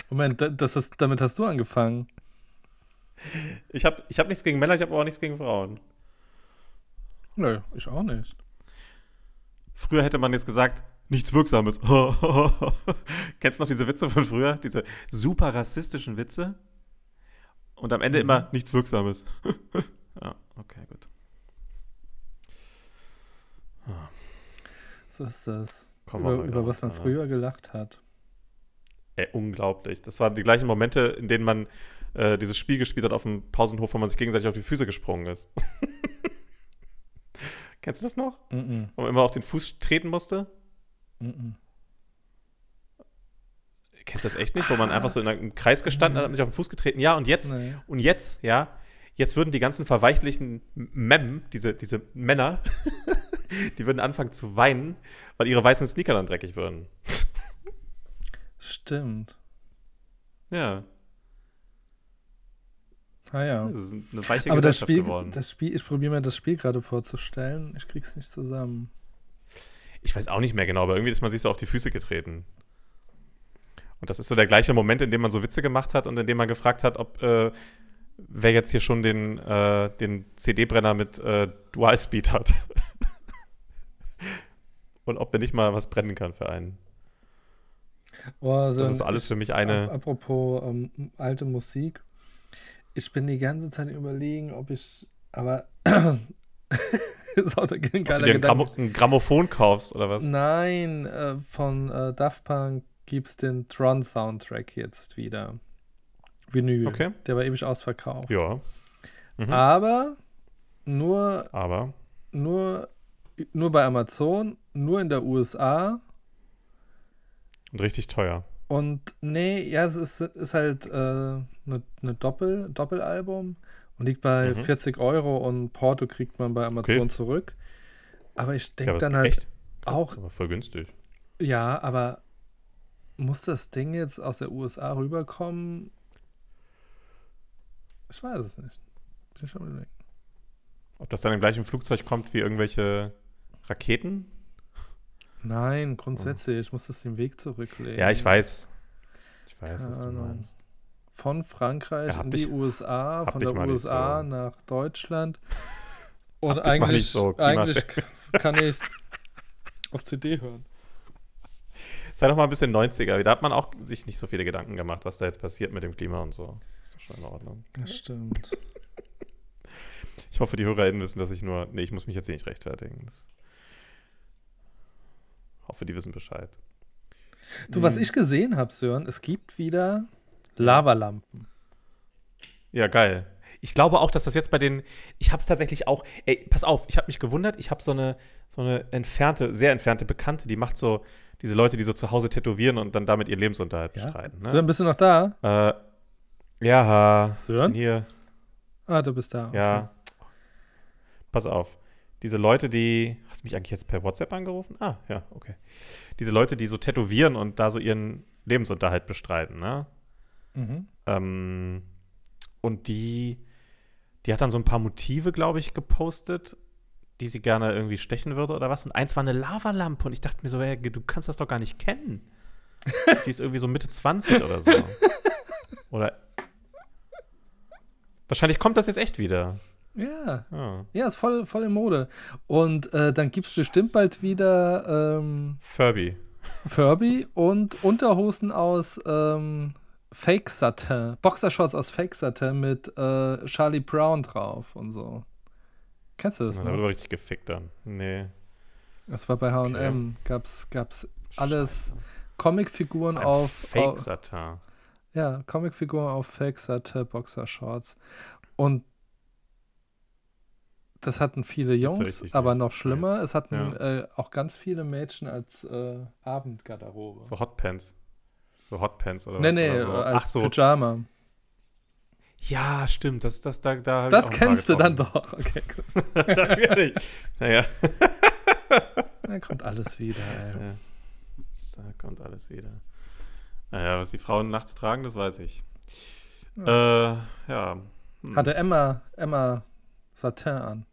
Moment, das ist, damit hast du angefangen. Ich habe ich hab nichts gegen Männer, ich habe auch nichts gegen Frauen. Nö, ich auch nicht. Früher hätte man jetzt gesagt, nichts Wirksames. (laughs) Kennst du noch diese Witze von früher? Diese super rassistischen Witze? Und am Ende mhm. immer nichts Wirksames. (laughs) ja, okay, gut. So ist das. über, über was man früher gelacht hat. Ey, unglaublich. Das waren die gleichen Momente, in denen man äh, dieses Spiel gespielt hat auf dem Pausenhof, wo man sich gegenseitig auf die Füße gesprungen ist. (laughs) Kennst du das noch? Mm -mm. Wo man immer auf den Fuß treten musste? Mm Kennst du das echt nicht? Wo man einfach so in einem Kreis gestanden hat, hat sich auf den Fuß getreten. Ja, und jetzt, nee. und jetzt, ja, jetzt würden die ganzen verweichlichen Mem, diese, diese Männer, die würden anfangen zu weinen, weil ihre weißen Sneaker dann dreckig würden. Stimmt. Ja. Ah ja. Das ist eine weiche Aber das Spiel, geworden. das Spiel, ich probiere mir das Spiel gerade vorzustellen. Ich krieg's nicht zusammen. Ich weiß auch nicht mehr genau, aber irgendwie ist man sich so auf die Füße getreten. Und das ist so der gleiche Moment, in dem man so Witze gemacht hat und in dem man gefragt hat, ob äh, wer jetzt hier schon den, äh, den CD-Brenner mit äh, Dual Speed hat. Und ob er nicht mal was brennen kann für einen. Oh, so das ist alles für mich eine. Apropos ähm, alte Musik. Ich bin die ganze Zeit überlegen, ob ich. Aber. (coughs) ist auch ein ob du dir ein, Grammo ein, Grammophon kaufst oder was? Nein, äh, von äh, Daft Punk gibt es den Tron-Soundtrack jetzt wieder. Vinyl. Okay. Der war ewig ausverkauft. Ja. Mhm. Aber nur. Aber. Nur, nur bei Amazon, nur in der USA und richtig teuer. Und nee, ja, es ist, ist halt eine äh, ne, ne Doppel, Doppelalbum und liegt bei mhm. 40 Euro und Porto kriegt man bei Amazon okay. zurück. Aber ich denke ja, dann halt echt? auch. Aber voll günstig. Ja, aber muss das Ding jetzt aus der USA rüberkommen? Ich weiß es nicht. Bin schon überlegen. Ob das dann im gleichen Flugzeug kommt wie irgendwelche Raketen? Nein, grundsätzlich. Ich muss das den Weg zurücklegen. Ja, ich weiß. Ich weiß, Keine was du meinst. Von Frankreich ja, in die dich, USA, von der USA so. nach Deutschland. (laughs) Und eigentlich, so, eigentlich (laughs) kann ich es auf CD hören. Sei doch mal ein bisschen 90er. Da hat man auch sich nicht so viele Gedanken gemacht, was da jetzt passiert mit dem Klima und so. Ist doch schon in Ordnung. Das stimmt. Ich hoffe, die HörerInnen wissen, dass ich nur. Nee, ich muss mich jetzt hier nicht rechtfertigen. Das hoffe, die wissen Bescheid. Du, was hm. ich gesehen habe, Sören, es gibt wieder Lavalampen. Ja, geil. Ich glaube auch, dass das jetzt bei den. Ich habe es tatsächlich auch. Ey, pass auf, ich habe mich gewundert. Ich habe so eine, so eine entfernte, sehr entfernte Bekannte, die macht so diese Leute, die so zu Hause tätowieren und dann damit ihr Lebensunterhalt ja? bestreiten. Ne? Sören, bist du noch da? Äh, ja, Sören? hier. Ah, du bist da. Okay. Ja. Pass auf diese Leute, die. Hast du mich eigentlich jetzt per WhatsApp angerufen? Ah, ja, okay. Diese Leute, die so tätowieren und da so ihren Lebensunterhalt bestreiten, ne? Mhm. Ähm, und die, die hat dann so ein paar Motive, glaube ich, gepostet, die sie gerne irgendwie stechen würde oder was. Und eins war eine Lavalampe und ich dachte mir so, hey, du kannst das doch gar nicht kennen. (laughs) die ist irgendwie so Mitte 20 oder so. (laughs) Oder. Wahrscheinlich kommt das jetzt echt wieder. Ja. Oh. Ja, ist voll, voll in Mode. Und äh, dann gibt es bestimmt bald wieder ähm, Furby. Furby und Unterhosen aus ähm, Fake Satin. Boxershorts aus Fake Satin mit äh, Charlie Brown drauf und so. Kennst du das? Na, da wurde richtig gefickt dann. Nee. Das war bei HM. Okay. Gab's, gab's alles Comicfiguren auf. Fake Satin. Ja, Comicfiguren auf Fake Satin Boxershorts. Und das hatten viele Jungs, aber noch schlimmer, es hatten ja. äh, auch ganz viele Mädchen als äh, Abendgarderobe. So Hotpants. So Hotpants oder nee, was? Nee, nee, so. als Ach so. Pyjama. Ja, stimmt. Das, das, da, da das kennst du dann doch. (laughs) Okay, gut. (laughs) das kann ich. Naja. (laughs) da kommt alles wieder, ey. Ja. Da kommt alles wieder. Naja, was die Frauen nachts tragen, das weiß ich. Ja. Äh, ja. Hm. Hatte Emma, Emma Satin an.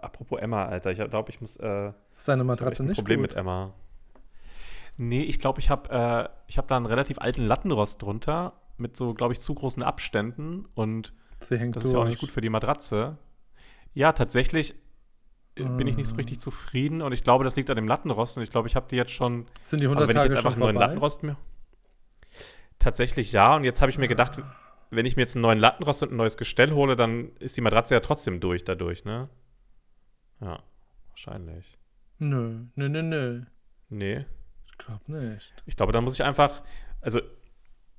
Apropos Emma, Alter, ich glaube, ich muss. Äh, Seine ich Matratze ein nicht Problem gut. mit Emma. Nee, ich glaube, ich habe äh, ich hab da einen relativ alten Lattenrost drunter mit so, glaube ich, zu großen Abständen und Sie hängt das durch. ist ja auch nicht gut für die Matratze. Ja, tatsächlich äh, bin ich nicht so Ah. richtig zufrieden und ich glaube, das liegt an dem Lattenrost und ich glaube, ich habe die jetzt schon Sind die Aber 100 wenn ich Tage jetzt schon einfach einen neuen vorbei? Lattenrost mir. Tatsächlich ja. Und jetzt habe ich mir gedacht, wenn ich mir jetzt einen neuen Lattenrost und ein neues Gestell hole, dann ist die Matratze ja trotzdem durch dadurch, ne? Ja, wahrscheinlich. Nö, nö, nö, nö. Nee. Ich glaube nicht. Ich glaube, da muss ich einfach. Also,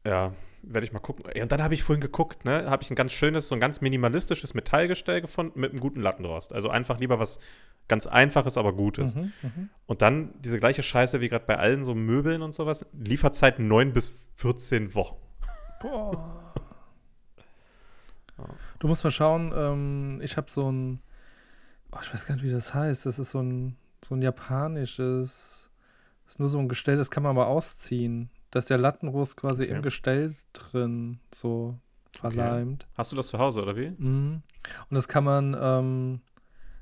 ja, werde ich mal gucken. Ja, und dann habe ich vorhin geguckt, ne? Habe ich ein ganz schönes, so ein ganz minimalistisches Metallgestell gefunden mit einem guten Lattenrost. Also einfach lieber was ganz Einfaches, aber Gutes. Mhm, mhm. Und dann diese gleiche Scheiße wie gerade bei allen so Möbeln und sowas. Lieferzeit 9 bis 14 Wochen. Boah. (laughs) Du musst mal schauen, ähm, ich habe so ein, oh, ich weiß gar nicht, wie das heißt. Das ist so ein, so ein japanisches, das ist nur so ein Gestell, das kann man aber ausziehen. Da ist der Lattenrost quasi Okay. im Gestell drin, so verleimt. Hast du das zu Hause oder wie? Mhm. Und das kann man, ähm,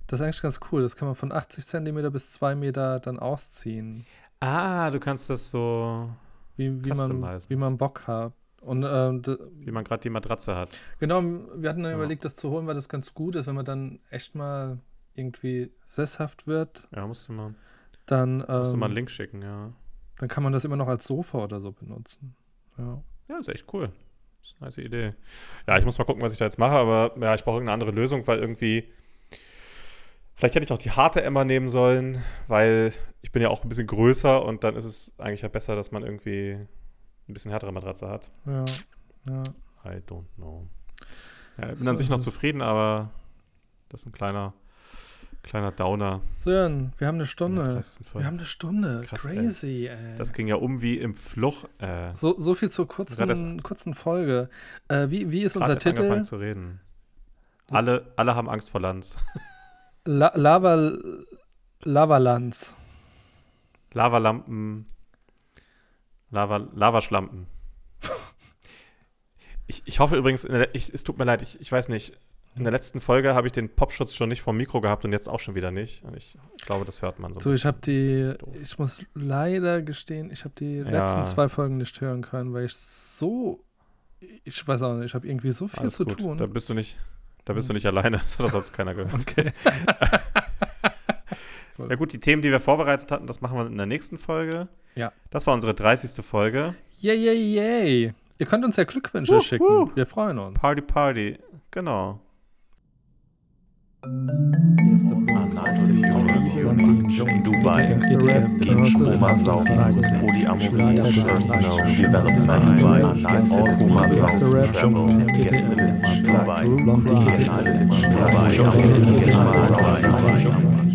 das ist eigentlich ganz cool, das kann man von 80 Zentimeter bis 2 Meter dann ausziehen. Ah, du kannst das so, Wie, wie, man, wie man Bock hat. Und ähm, wie man gerade die Matratze hat. Genau, wir hatten dann Ja. überlegt, das zu holen, weil das ganz gut ist, wenn man dann echt mal irgendwie sesshaft wird, Ja, musst du mal, dann, musst du mal einen ähm, Link schicken, ja. dann kann man das immer noch als Sofa oder so benutzen. Ja. Ja, ist echt cool. ist eine nice Idee. Ja, ich muss mal gucken, was ich da jetzt mache, aber ja, ich brauche irgendeine andere Lösung, weil irgendwie. Vielleicht hätte ich auch die harte Emma nehmen sollen, weil ich bin ja auch ein bisschen größer und dann ist es eigentlich ja besser, dass man irgendwie ein bisschen härtere Matratze hat. Ja. ja. I don't know. Ja, ich bin So an sich noch zufrieden, aber das ist ein kleiner, kleiner Downer. Sören, wir haben eine Stunde. 30. Folge. Wir haben eine Stunde. Krass, ey. Crazy, ey. Das ging ja um wie im Fluch. Äh, so, so viel zur kurzen, kurzen Folge. Äh, wie, wie ist unser erst angefangen Titel? zu reden. Alle, alle haben Angst vor Lanz. (laughs) La Lava, Lavalanz. Lavalampen. Lava, Lavaschlampen. (laughs) Ich, ich hoffe übrigens, ich, es tut mir leid, ich, ich weiß nicht, in der letzten Folge habe ich den Popschutz schon nicht vom Mikro gehabt und jetzt auch schon wieder nicht. Und ich glaube, das hört man so. So, ich habe die, ich muss leider gestehen, ich habe die Ja. letzten zwei Folgen nicht hören können, weil ich so, ich weiß auch nicht, ich habe irgendwie so viel Alles zu gut. tun. Da bist du nicht, da bist du nicht alleine. (laughs) Das hat sonst keiner gehört. Okay. (laughs) Ja gut, die Themen, die wir vorbereitet hatten, das machen wir in der nächsten Folge. Ja. Das war unsere 30. Folge. Yay, yay, yay. Ihr könnt uns ja Glückwünsche Wuh, schicken. wuh. Wir freuen uns. Party, Party. Genau. Dubai, gehen Stroma saufen, Polyamorie, First Snow, Development, Anal, Koma saufen, Travel, Gästelisten, Dubai, Regionalisten, Dubai, Regionalisten, Dubai.